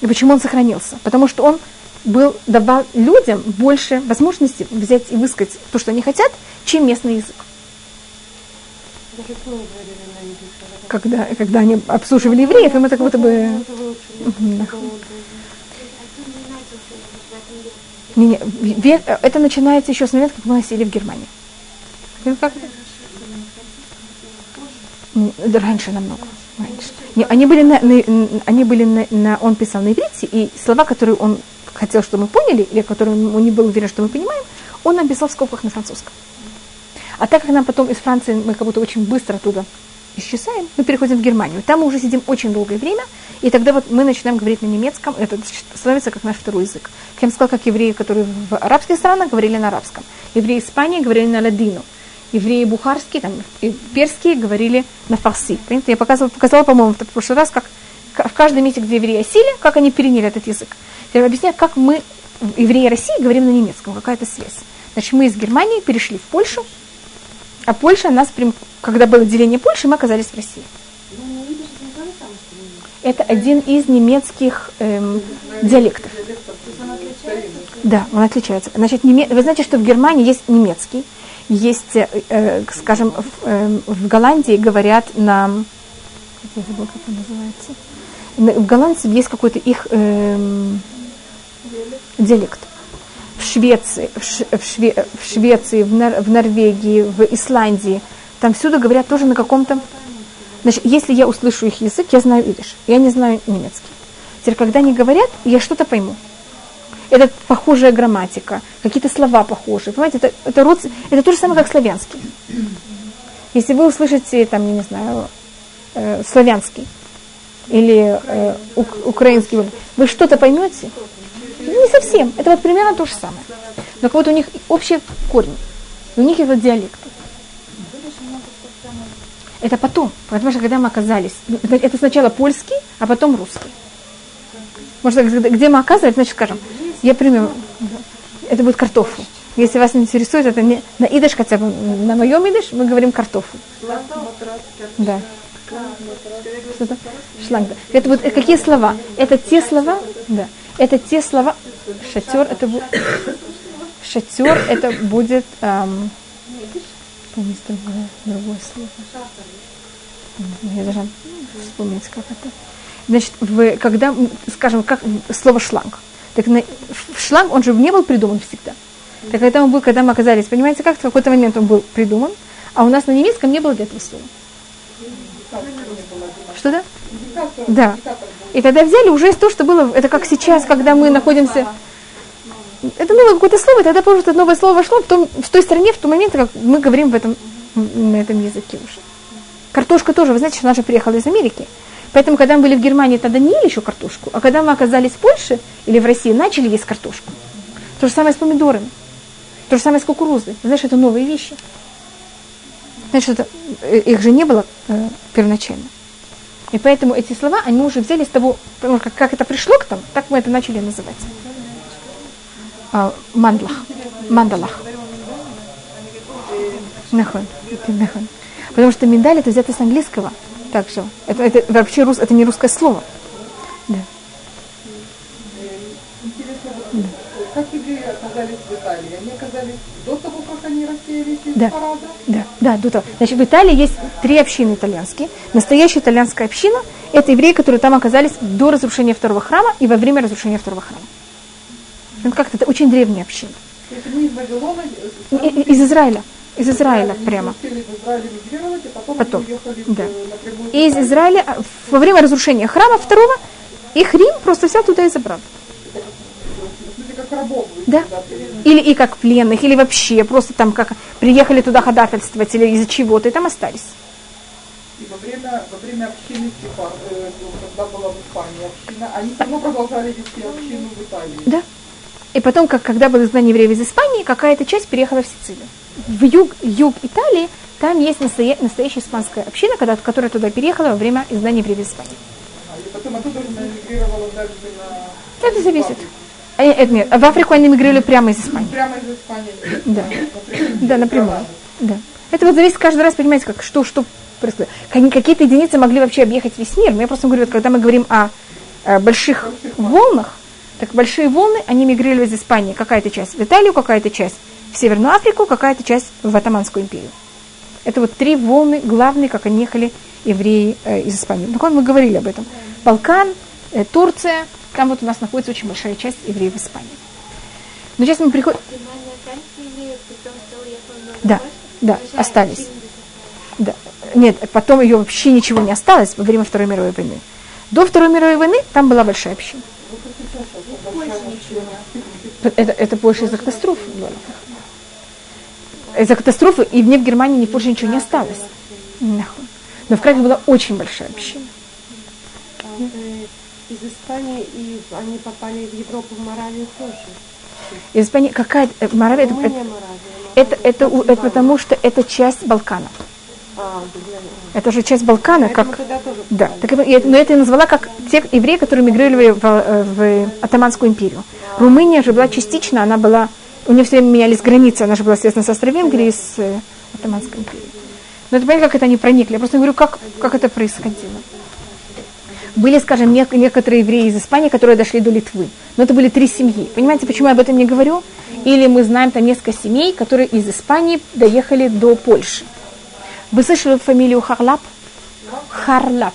И почему он сохранился? Потому что он был, давал людям больше возможностей взять и высказать то, что они хотят, чем местный язык. Когда, когда они обслуживали евреев, им это как будто бы... Не, не, это начинается еще с момента, как мы осели в Германии. Как Раньше намного. Раньше. Не, они были на, на, они были на, на, он писал на иврите, и слова, которые он хотел, чтобы мы поняли, или которые он не был уверен, что мы понимаем, он написал в скобках на французском. А так как нам потом из Франции, мы как будто очень быстро оттуда исчезаем, мы переходим в Германию. Там мы уже сидим очень долгое время, и тогда вот мы начинаем говорить на немецком, это становится как наш второй язык. Я вам сказала, как евреи, которые в арабских странах говорили на арабском. Евреи Испании говорили на ладину. Евреи бухарские, там, перские говорили на фарси. Понимаете? Я показывала, показала, по-моему, в прошлый раз, как в каждом месте, где евреи осели, как они переняли этот язык. Я объясняю, как мы, евреи России, говорим на немецком, какая-то связь. Значит, мы из Германии перешли в Польшу, а Польша нас, когда было деление Польши, мы оказались в России. Это один из немецких эм, диалектов. Да, он отличается. Значит, неме... вы знаете, что в Германии есть немецкий, есть, э, э, скажем, в, э, в Голландии говорят на... Я забыла, как он называется. В Голландии есть какой-то их э, диалект. В Швеции, в, Шве, в Швеции, в, Нор, в Норвегии, в Исландии, там всюду говорят тоже на каком-то... Значит, если я услышу их язык, я знаю идиш, я не знаю немецкий. Теперь, когда они говорят, я что-то пойму это похожая грамматика, какие-то слова похожие. Понимаете, это, это, род, это то же самое, как славянский. Если вы услышите, там, я не знаю, э, славянский или э, ук, украинский, вы что-то поймете? Совсем. Это вот примерно то же самое. Но вот у них общий корень. У них это диалект. Это потом. Потому что когда мы оказались, это сначала польский, а потом русский. Может, где мы оказывались, значит, скажем, я приму. Это будет картофель. Если вас интересует, это не на идыш хотя бы, на моем идыш мы говорим картофель. Да. Шланг. Это вот какие слова? Это те слова, да. Это те слова. Шатер, это будет. Шатер, это будет. Эм, помните другое, слово. Я даже вспомнить, как это. Значит, в, когда, скажем, как слово шланг. Так на, шланг, он же не был придуман всегда. Так когда он был, когда мы оказались, понимаете, как в какой-то момент он был придуман, а у нас на немецком не было для этого слова. Что да? Да. И тогда взяли уже того, что было, это как сейчас, когда мы находимся... Это было какое-то слово, и тогда просто это новое слово вошло в, том, в той стране, в тот момент, как мы говорим в этом, на этом языке уже. Картошка тоже, вы знаете, что она же приехала из Америки. Поэтому, когда мы были в Германии, тогда не ели еще картошку. А когда мы оказались в Польше или в России, начали есть картошку. То же самое с помидорами. То же самое с кукурузой. Знаешь, это новые вещи. Значит, это, э, их же не было э, первоначально. И поэтому эти слова, они уже взяли с того, как, как это пришло к нам, так мы это начали называть. А, мандлах. Мандалах. Нахон. Потому что миндаль это взято с английского так же. Это, это вообще рус, это не русское слово. Да. Как евреи оказались в Италии? Они оказались до того, как они рассеялись из да. парада? Да, да, до того. Значит, в Италии есть три общины итальянские. Настоящая итальянская община – это евреи, которые там оказались до разрушения второго храма и во время разрушения второго храма. Ну, как-то это очень древняя община. Это не из Вавилона? Из Израиля. Из Израиля они прямо. мигрировать, а потом, Потом, да. И из. Израиля а, во время разрушения храма второго их Рим просто взял туда и забрал. Как рабов Да. Или и как пленных, или вообще просто там как приехали туда ходатайствовать или из-за чего-то, и там остались. И во время, во время общины Стефан, э, когда была в Испании община, они все равно продолжали вести общину в Италии. Да. И потом, как, когда было изгнание евреев из Испании, какая-то часть переехала в Сицилию. В юг, юг Италии там есть настоя- настоящая испанская община, когда, которая туда переехала во время изгнания евреев из Испании. А, и потом оттуда уже мигрировала дальше на... Это зависит. А, э, нет, в Африку они мигрировали прямо из Испании. Прямо из Испании. Да. Да, напрямую. Да. Это вот зависит каждый раз, понимаете, как, что, что происходит. Какие-то единицы могли вообще объехать весь мир. Но я просто говорю, вот когда мы говорим о, э, больших волнах, так большие волны, они мигрировали из Испании. Какая-то часть в Италию, какая-то часть в Северную Африку, какая-то часть в Атаманскую империю. Это вот три волны главные, как они ехали евреи э, из Испании. Ну, мы говорили об этом. Балкан, э, Турция, там вот у нас находится очень большая часть евреев в Испании. Но сейчас мы приходим... Да, да, остались. Да. Нет, потом ее вообще ничего не осталось во время Второй мировой войны. До Второй мировой войны там была большая община. Это, это больше из-за катастрофы было. Из-за катастрофы и ни в Германии, ни в Польше ничего не осталось. Но в Кракове была очень большая община. Из Испании, и они попали в Европу, в Моравию тоже. Из Испании какая э, Моравия, это, Румыния, это, Моравия. это, это это потому, что это часть Балкана. А, да, Это же часть Балкана, Поэтому как Да, так, я- но это я назвала как те евреи, которые мигрировали в, э, в Атаманскую империю. Румыния же была частично, она была у нее все время менялись границы, она же была связана с Австро-Венгрией, с э, Атаманской империей. Но это понятно, как это они проникли. Я просто говорю, как, как это происходило. Были, скажем, нек- некоторые евреи из Испании, которые дошли до Литвы. Но это были три семьи. Понимаете, почему я об этом не говорю? Или мы знаем там несколько семей, которые из Испании доехали до Польши. Вы слышали фамилию Харлап? Харлап.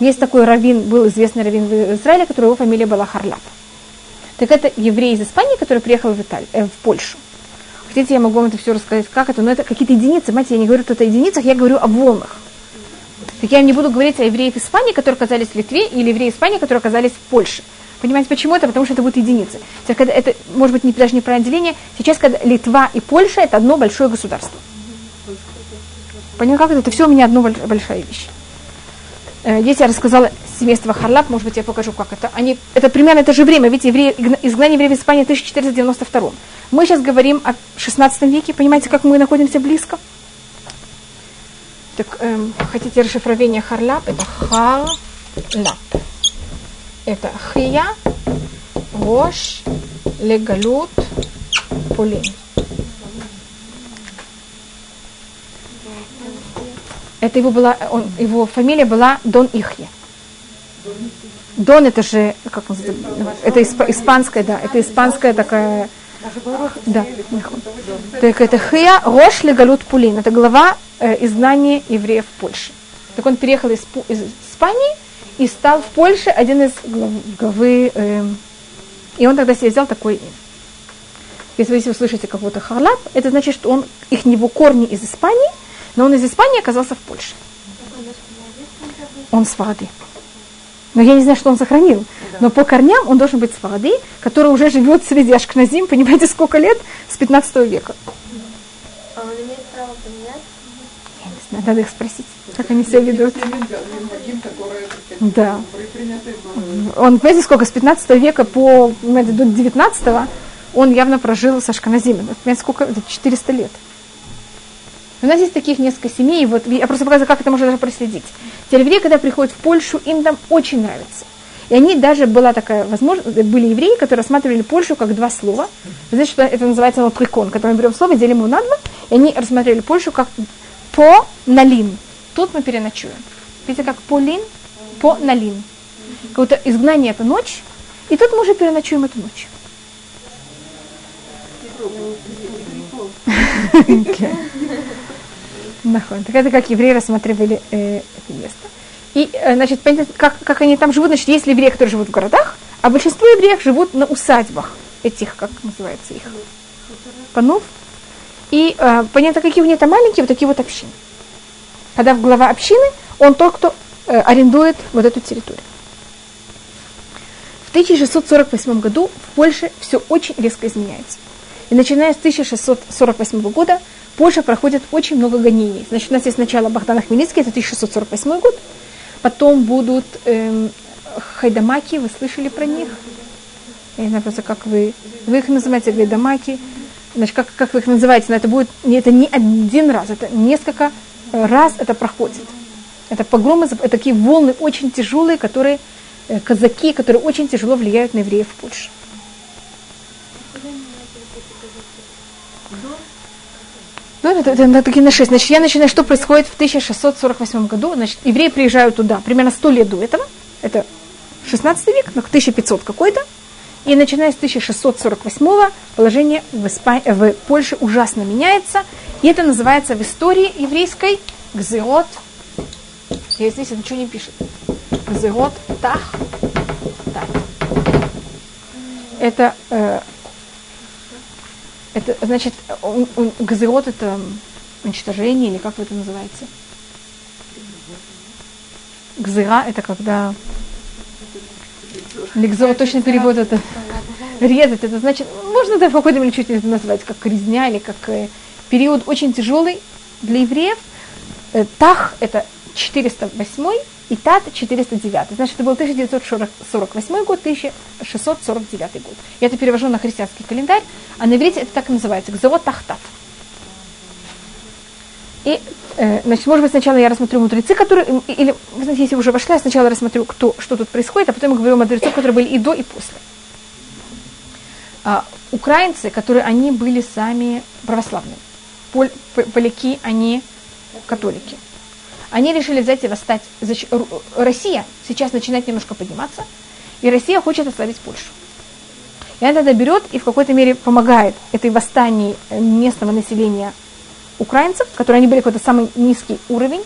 Есть такой раввин, был известный раввин в Израиле, который его фамилия была Харлап. Так это еврей из Испании, который приехал в, Италию, э, в Польшу. Хотите, я могу вам это все рассказать, как это, но это какие-то единицы, понимаете, я не говорю тут о единицах, я говорю о волнах. Так я не буду говорить о евреях Испании, которые оказались в Литве, или евреи Испании, которые оказались в Польше. Понимаете, почему это? Потому что это будут единицы. Теперь, когда это, может быть, не, даже не про деление, сейчас, когда Литва и Польша, это одно большое государство. Понял, как это? Это все у меня одно больш- большая вещь. Э, Если я рассказала семейство Харлап, может быть, я покажу, как это. Они, это примерно это же время, ведь евреи, изгнание евреев в Испании в 1492. Мы сейчас говорим о 16 веке, понимаете, как мы находимся близко? Так, эм, хотите расшифрование Харлап? Это Харлап. Это Хия, Рош, Легалут, Полин. Это его была, он, его фамилия была Дон Ихье. Дон это же, как называется, это исп- испанская, да, это испанская такая, да. Так это Хия Рош Легалут Пулин, это глава э, изгнания евреев в Польше. Так он переехал из, из Испании и стал в Польше один из глав- главы, эм, и он тогда себе взял такое имя. Если вы слышите какого-то харлап, это значит, что он, их него корни из Испании, но он из Испании оказался в Польше. Он с воды. Но я не знаю, что он сохранил. Но по корням он должен быть с воды, который уже живет среди Ашкназим, понимаете, сколько лет? С 15 века. А он имеет право поменять? Я не знаю, надо их спросить, как они себя ведут. Да. Он, понимаете, сколько, с 15 века по понимаете, до 19 он явно прожил с Ашканазимом. Понимаете, сколько? Это 400 лет. У нас есть таких несколько семей, вот я просто показываю, как это можно даже проследить. Те евреи, когда приходят в Польшу, им там очень нравится. И они даже была такая возможность, были евреи, которые рассматривали Польшу как два слова. Знаете, что это называется лаприкон, когда мы берем слово, делим его на два, и они рассматривали Польшу как по налин. Тут мы переночуем. Видите, как полин, по налин. Как будто изгнание это ночь, и тут мы уже переночуем эту ночь. Нахон. Так это как евреи рассматривали э, это место. И, э, значит, понятно, как, как они там живут, значит, есть евреи, которые живут в городах, а большинство евреев живут на усадьбах этих, как называется их, панов. И э, понятно, какие у них там маленькие, вот такие вот общины. Когда в глава общины, он тот, кто э, арендует вот эту территорию. В 1648 году в Польше все очень резко изменяется. И начиная с 1648 года Польша проходит очень много гонений. Значит, у нас есть сначала Богдана Хмельницкий, это 1648 год. Потом будут эм, хайдамаки, вы слышали про них? Я не знаю просто, как вы... Вы их называете гайдамаки. Значит, как, как вы их называете? Но это будет... не- Это не один раз, это несколько раз это проходит. Это погромы, это такие волны очень тяжелые, которые э, казаки, которые очень тяжело влияют на евреев в Польше. Ну, это, это, это такие на 6. Значит, я начинаю, что происходит в 1648 году. Значит, евреи приезжают туда примерно 100 лет до этого. Это 16 век, ну, 1500 какой-то. И начиная с 1648 положение в, Испа- э, в Польше ужасно меняется. И это называется в истории еврейской гзеот. Я здесь это ничего не пишет. Гзеот тах тат. Это э, это значит, он- это уничтожение, или как вы это называете? Гзера это когда... Ликзо, точно перевод это резать, это значит, можно это в какой-то мере чуть это назвать, как резня или как э, период очень тяжелый для евреев. Э, Тах это 408 и Тат 409. Значит, это был 1948 год, 1649 год. Я это перевожу на христианский календарь, а на иврите это так и называется, Гзеот Тахтат. И, э, значит, может быть, сначала я рассмотрю мудрецы, которые, или, вы знаете, если уже вошла, я сначала рассмотрю, кто, что тут происходит, а потом я говорю о мудрецов, которые были и до, и после. а, украинцы, которые они были сами православные. Поль, п- поляки, они католики. Они решили взять и восстать. Россия сейчас начинает немножко подниматься, и Россия хочет ослабить Польшу. И она тогда берет и в какой-то мере помогает этой восстании э, местного населения украинцев, которые они были какой-то самый низкий уровень,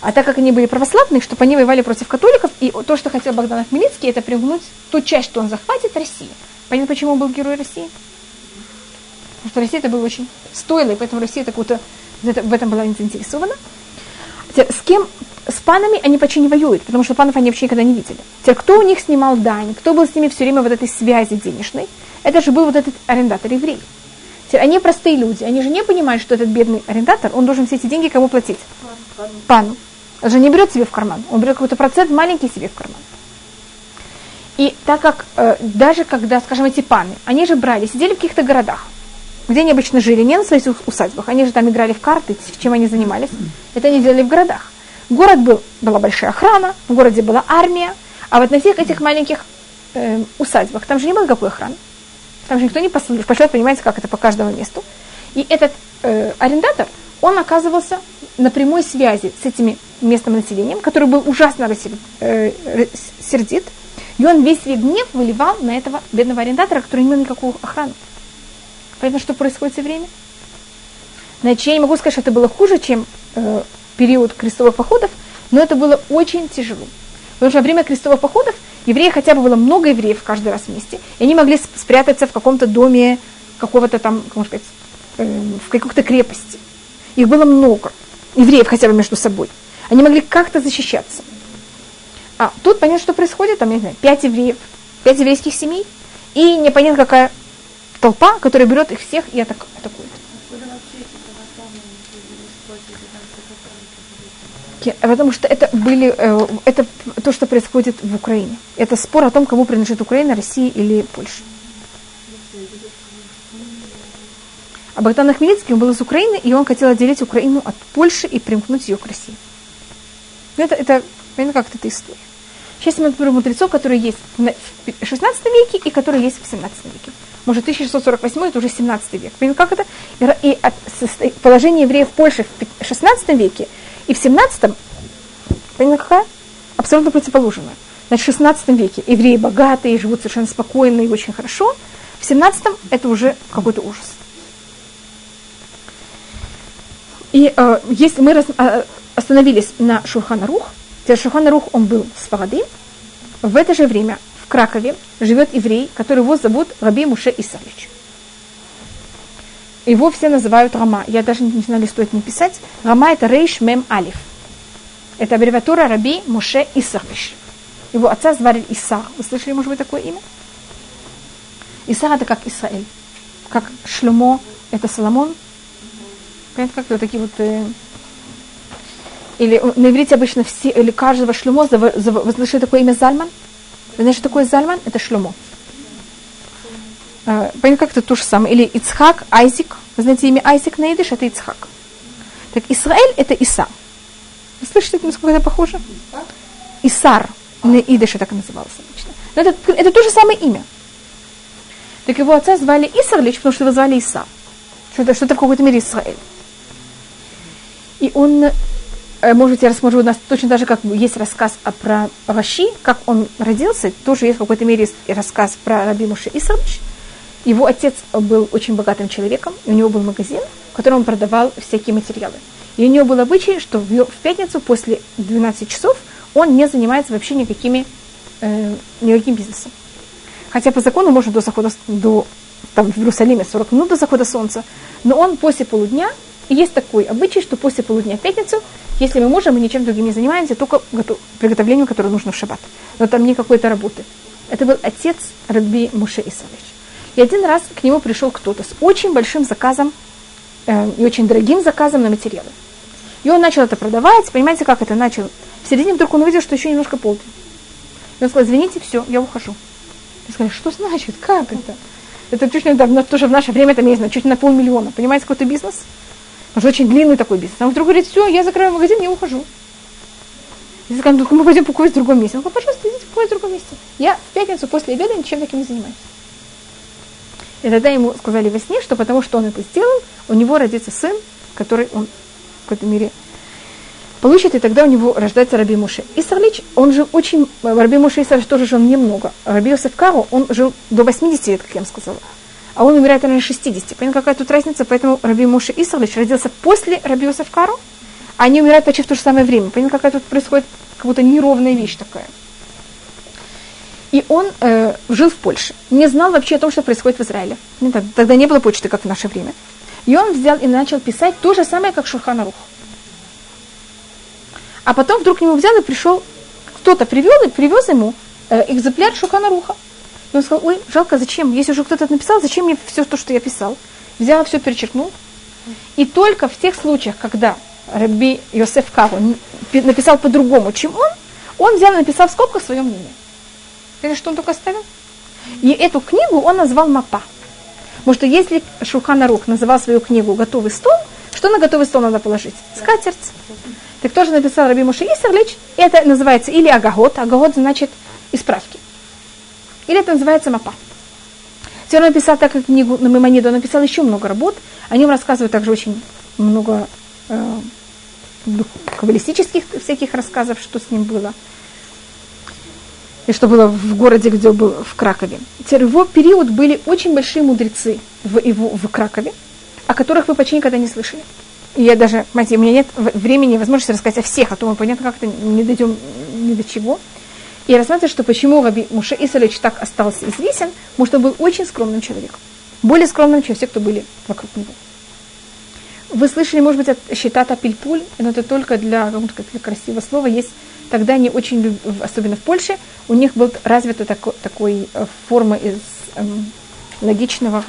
а так как они были православные, чтобы они воевали против католиков, и то, что хотел Богдан Хмельницкий, это примкнуть ту часть, что он захватит, России. Понятно, почему он был герой России? Потому что Россия это был очень стоило, и поэтому Россия так-то в этом была заинтересована. С кем? С панами они почти не воюют, потому что панов они вообще никогда не видели. Теперь, кто у них снимал дань, кто был с ними все время вот этой связи денежной, это же был вот этот арендатор еврей. Теперь, они простые люди, они же не понимают, что этот бедный арендатор, он должен все эти деньги кому платить? Пану. Он же не берет себе в карман, он берет какой-то процент маленький себе в карман. И так как э, даже когда, скажем, эти паны, они же брали, сидели в каких-то городах, где они обычно жили, не на своих усадьбах, они же там играли в карты, чем они занимались, это они делали в городах. Город был, была большая охрана, в городе была армия, а вот на всех этих маленьких э, усадьбах, там же не было никакой охраны. Там же никто не пошлет, понимаете, как это по каждому месту. И этот э, арендатор, он оказывался на прямой связи с этим местным населением, который был ужасно э, сердит, и он весь свой гнев выливал на этого бедного арендатора, который не имел никакую охрану. Понятно, что происходит все время? Значит, я не могу сказать, что это было хуже, чем э, период крестовых походов, но это было очень тяжело. Потому что во время крестовых походов евреи хотя бы было много евреев каждый раз вместе, и они могли сп- спрятаться в каком-то доме какого-то там, как можно сказать, э, в какой-то крепости. Их было много, евреев хотя бы между собой. Они могли как-то защищаться. А тут понятно, что происходит, там, я не знаю, пять евреев, пять еврейских семей, и непонятно какая толпа, которая берет их всех и атак- атакует. Потому что это были, э, это то, что происходит в Украине. Это спор о том, кому принадлежит Украина, Россия или Польша. А Богдан Хмельницкий был из Украины, и он хотел отделить Украину от Польши и примкнуть ее к России. Ну, Это, это, понятно, как это история. Сейчас мы говорим мудрецов, которые есть в на- в 16 веке и которые есть в 17 веке. Может, 1648 это уже 17 век. Понятно, как это? И, положение евреев в Польше в пи- 16 веке и в 17 понятно, какая? Абсолютно противоположная. Значит, в 16 веке евреи богатые, живут совершенно спокойно и очень хорошо. В 17 это уже какой-то ужас. И э, если мы раз- э, остановились на Шурханарух, Шурханарух, он был с Фарады, в это же время в Кракове живет еврей, который его зовут Раби Муше Исаевич. Его все называют Рама. Я даже не знаю, стоит не писать. Рама это Рейш Мем Алиф. Это аббревиатура Раби Муше Исаевич. Его отца звали Исар. Вы слышали, может быть, такое имя? Исар это как Исраэль. Как Шлюмо это Соломон. Понятно, как вот такие вот... или э, на иврите обычно все, или каждого шлюмо, зав- вы слышали такое имя Зальман? Вы знаете, что такое Зальман? Это шлюмо. Э, Понятно, как это то же самое. Или Ицхак, Айзик. Вы знаете имя Айзик на идыш, это Ицхак. Так Израиль это Иса. Вы слышите, насколько это похоже? Исар. На идыше так и назывался обычно. Но это, это то же самое имя. Так его отца звали Исарлич, потому что его звали Иса. Что-то, что-то в какой-то мере Израиль. И он, э, можете рассмотреть, у нас точно так же, как есть рассказ о, про Раши, как он родился, тоже есть в какой-то мере рассказ про Раби Муше Исарвич. Его отец был очень богатым человеком, и у него был магазин, в котором он продавал всякие материалы. И у него был обычай, что в, в пятницу после 12 часов он не занимается вообще никакими, э, никаким бизнесом. Хотя по закону можно до захода, до, там в Иерусалиме 40 минут до захода солнца, но он после полудня, есть такой обычай, что после полудня в пятницу, если мы можем, мы ничем другим не занимаемся, только готов- приготовлением, которое нужно в шаббат. Но там не какой-то работы. Это был отец Радби Муше Исавич. И один раз к нему пришел кто-то с очень большим заказом э, и очень дорогим заказом на материалы. И он начал это продавать, понимаете, как это начал? В середине вдруг он увидел, что еще немножко полдень. И он сказал, извините, все, я ухожу. Я сказала, что значит, как это? Это чуть ли давно, тоже в наше время, это, не знаю, чуть ли на полмиллиона. Понимаете, какой-то бизнес? Может, очень длинный такой бизнес. А он вдруг говорит, все, я закрываю магазин, я ухожу. И сказали, ну, мы пойдем покупать в другом месте. Он говорит, пожалуйста, идите покупать в другом месте. Я в пятницу после обеда ничем таким не занимаюсь. И тогда ему сказали во сне, что потому что он это сделал, у него родится сын, который он в какой-то мере получит, и тогда у него рождается Раби Муше. Исарлич, он жил очень, Раби Муше Исарлич тоже жил немного. Раби Йосеф Кару, он жил до 80 лет, как я вам сказала. А он умирает, наверное, 60. Понятно, какая тут разница? Поэтому Раби Муше Исарлич родился после Раби Йосеф Кару, а они умирают почти в то же самое время. Понятно, какая тут происходит как будто неровная вещь такая. И он э, жил в Польше. Не знал вообще о том, что происходит в Израиле. Тогда не было почты, как в наше время. И он взял и начал писать то же самое, как Шурхана Рух. А потом вдруг к нему взял и пришел, кто-то привел и привез ему э, экземпляр Шухана Руха. И он сказал, ой, жалко, зачем? Если уже кто-то написал, зачем мне все то, что я писал? Взял, все перечеркнул. И только в тех случаях, когда Раби Йосеф Каву написал по-другому, чем он, он взял и написал в скобках свое мнение. Это что он только оставил? И эту книгу он назвал Мапа. Потому что если Шухана Рух называл свою книгу «Готовый стол», что на готовый стол надо положить? Скатерть. Так тоже написал Раби Муши Исерлич, это называется или агагот, агагот значит исправки. Или это называется мапа. Теперь он написал так как книгу на Маймониду, он написал еще много работ, о нем рассказывают также очень много э, каббалистических всяких рассказов, что с ним было. И что было в городе, где он был, в Кракове. В его период были очень большие мудрецы в, его, в Кракове, о которых вы почти никогда не слышали. И я даже, понимаете, у меня нет времени, возможности рассказать о всех, а то мы, понятно, как-то не дойдем ни до чего. И рассматривать, что почему Раби Муше Исалевич так остался известен, потому что он был очень скромным человеком. Более скромным, чем все, кто были вокруг него. Вы слышали, может быть, от считата пильпуль, но это только для, для красивого слова. Есть тогда они очень любят, особенно в Польше, у них был развита такой, такой э, форма из эм, логичного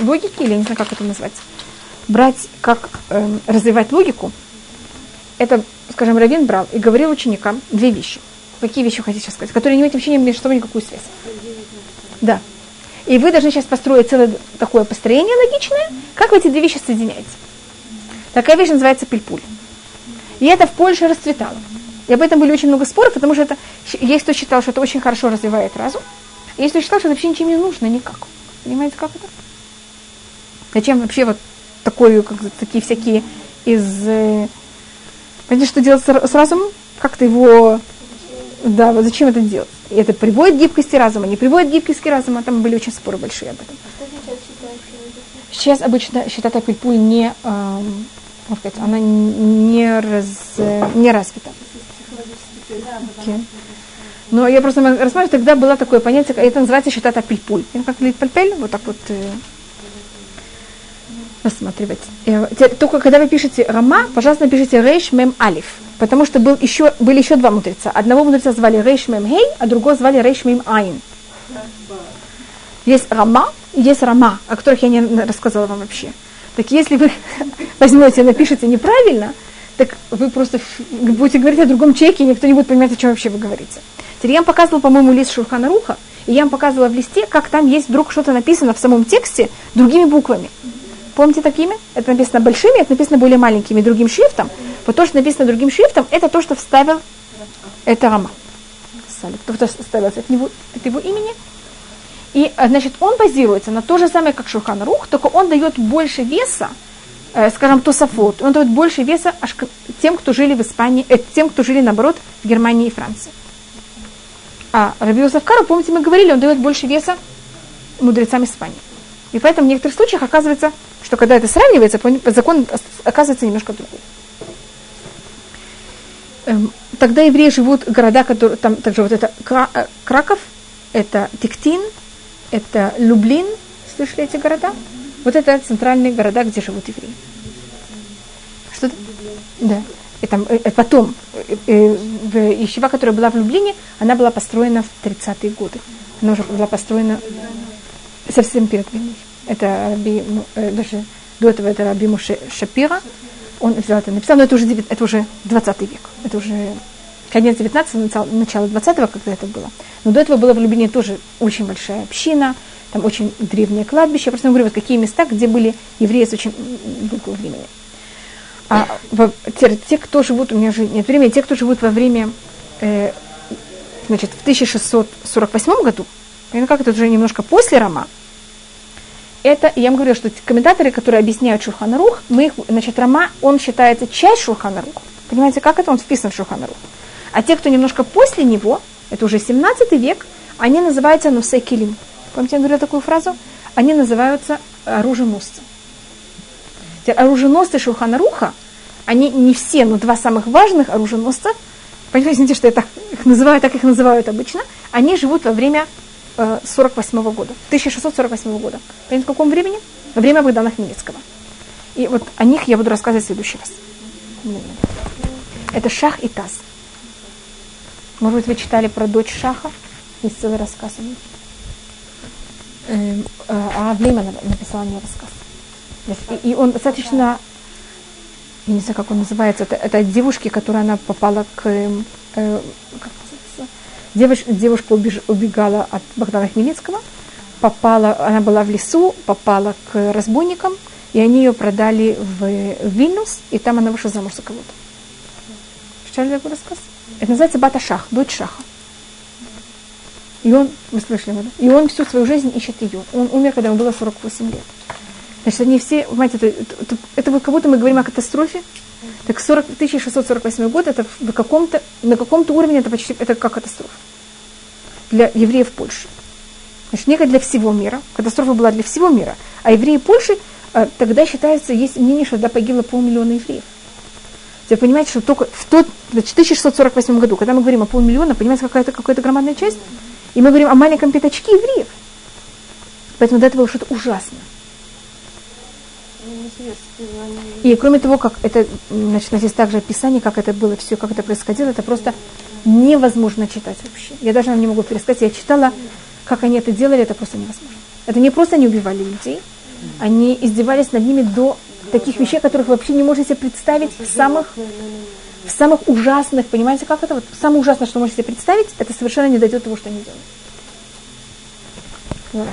логики, или я не знаю, как это назвать брать, как э, развивать логику, это, скажем, Равин брал и говорил ученикам две вещи. Какие вещи хотите сейчас сказать? Которые не имеют вообще между собой никакую связь. Да. И вы должны сейчас построить целое такое построение логичное, как вы эти две вещи соединяете. Такая вещь называется пильпуль. И это в Польше расцветало. И об этом были очень много споров, потому что это, есть кто считал, что это очень хорошо развивает разум, и есть кто считал, что это вообще ничем не нужно никак. Понимаете, как это? Зачем вообще вот такой, как, такие всякие из... Э, понимаете, что делать с разумом? Как-то его... Да, вот зачем это делать? И это приводит к гибкости разума, не приводит к гибкости разума, там были очень споры большие об этом. Сейчас обычно считают апельпуль не, эм, можно сказать, она не, раз, не развита. Okay. Но я просто рассматриваю, тогда было такое понятие, это называется считать апельпуль. Как пальпель, вот так вот э, рассматривать. Э, только когда вы пишете Рама, пожалуйста, напишите Рейш Мем Алиф. Потому что был еще, были еще два мудреца. Одного мудреца звали Рейш Мем Хей, а другого звали Рейш Мем Айн. Есть Рама есть Рама, о которых я не рассказала вам вообще. Так если вы возьмете и напишете неправильно, так вы просто будете говорить о другом человеке, и никто не будет понимать, о чем вообще вы говорите. Теперь я вам показывала, по-моему, лист Шурхана Руха, и я вам показывала в листе, как там есть вдруг что-то написано в самом тексте другими буквами. Помните такими? Это написано большими, это написано более маленькими другим шрифтом. Вот то, что написано другим шрифтом, это то, что вставил это Рама. Кто-то вставил от него, от его имени. И, а, значит, он базируется на то же самое, как Шурхан Рух, только он дает больше веса, э, скажем, Тософот, он дает больше веса тем, кто жили в Испании, э, тем, кто жили, наоборот, в Германии и Франции. А Раби Кару, помните, мы говорили, он дает больше веса мудрецам Испании. И поэтому в некоторых случаях оказывается, что когда это сравнивается, закон оказывается немножко другой. Эм, тогда евреи живут в городах, которые там также вот это э, Краков, это Тиктин, это Люблин, слышали эти города? Вот это центральные города, где живут евреи. Что-то? Да. И там, и э, потом, э, Ищева, которая была в Люблине, она была построена в 30-е годы. Она уже была построена совсем перед войной. Это Раби, ну, даже до этого это Раби Муше Шапира. Он взял это написал, но это уже, это уже 20 век. Это уже конец 19 начало 20 когда это было. Но до этого было в Люблине тоже очень большая община, там очень древнее кладбище. Я просто говорю, вот какие места, где были евреи с очень долгого времени. А те, те, кто живут, у меня же нет времени, те, кто живут во время, э, значит, в 1648 году, ну как это уже немножко после Рома, это, я вам говорю, что комментаторы, которые объясняют Шурханарух, мы их, значит, Рама, он считается часть Шурханарух. Понимаете, как это он вписан в Шурханарух? А те, кто немножко после него, это уже 17 век, они называются Нусе Килим. Помните, я говорила такую фразу? Они называются оруженосцы. Оруженосцы Шурханаруха, они не все, но два самых важных оруженосца, понимаете, что я так их называю, так их называют обычно, они живут во время 48 -го года, 1648 года. Понимаете, в каком времени? Во время Богдана Хмельницкого. И вот о них я буду рассказывать в следующий раз. Это Шах и Таз. Может быть, вы читали про дочь Шаха? Есть целый рассказ о ней. Эм, э, а Авлима написала мне рассказ. И он достаточно, я не знаю, как он называется, это, это от девушки, которая она попала к, эм, э, как Девуш, девушка убеж, убегала от Богдана Хмельницкого, попала, она была в лесу, попала к разбойникам, и они ее продали в, Вильнюс, и там она вышла замуж за кого-то. Читали такой рассказ? Это называется Бата Шах, дочь Шаха. И он, вы слышали да? И он всю свою жизнь ищет ее. Он умер, когда ему было 48 лет. Значит, они все, понимаете, это, это, это, как будто мы говорим о катастрофе, так 40, 1648 год это в каком-то, на каком-то уровне это почти это как катастрофа для евреев Польши. Значит, не для всего мира. Катастрофа была для всего мира. А евреи Польши э, тогда считается, есть мнение, что тогда погибло полмиллиона евреев. Вы понимаете, что только в тот, значит, 1648 году, когда мы говорим о полмиллиона, понимаете, какая-то какая громадная часть, и мы говорим о маленьком пятачке евреев. Поэтому до этого было что-то ужасное. И кроме того, как это, значит, здесь также описание, как это было все, как это происходило, это просто невозможно читать вообще. Я даже не могу пересказать. Я читала, как они это делали, это просто невозможно. Это не просто не убивали людей, они издевались над ними до таких вещей, которых вы вообще не можете представить в самых, в самых ужасных, понимаете, как это? Вот самое ужасное, что можете представить, это совершенно не дойдет того, что они делают.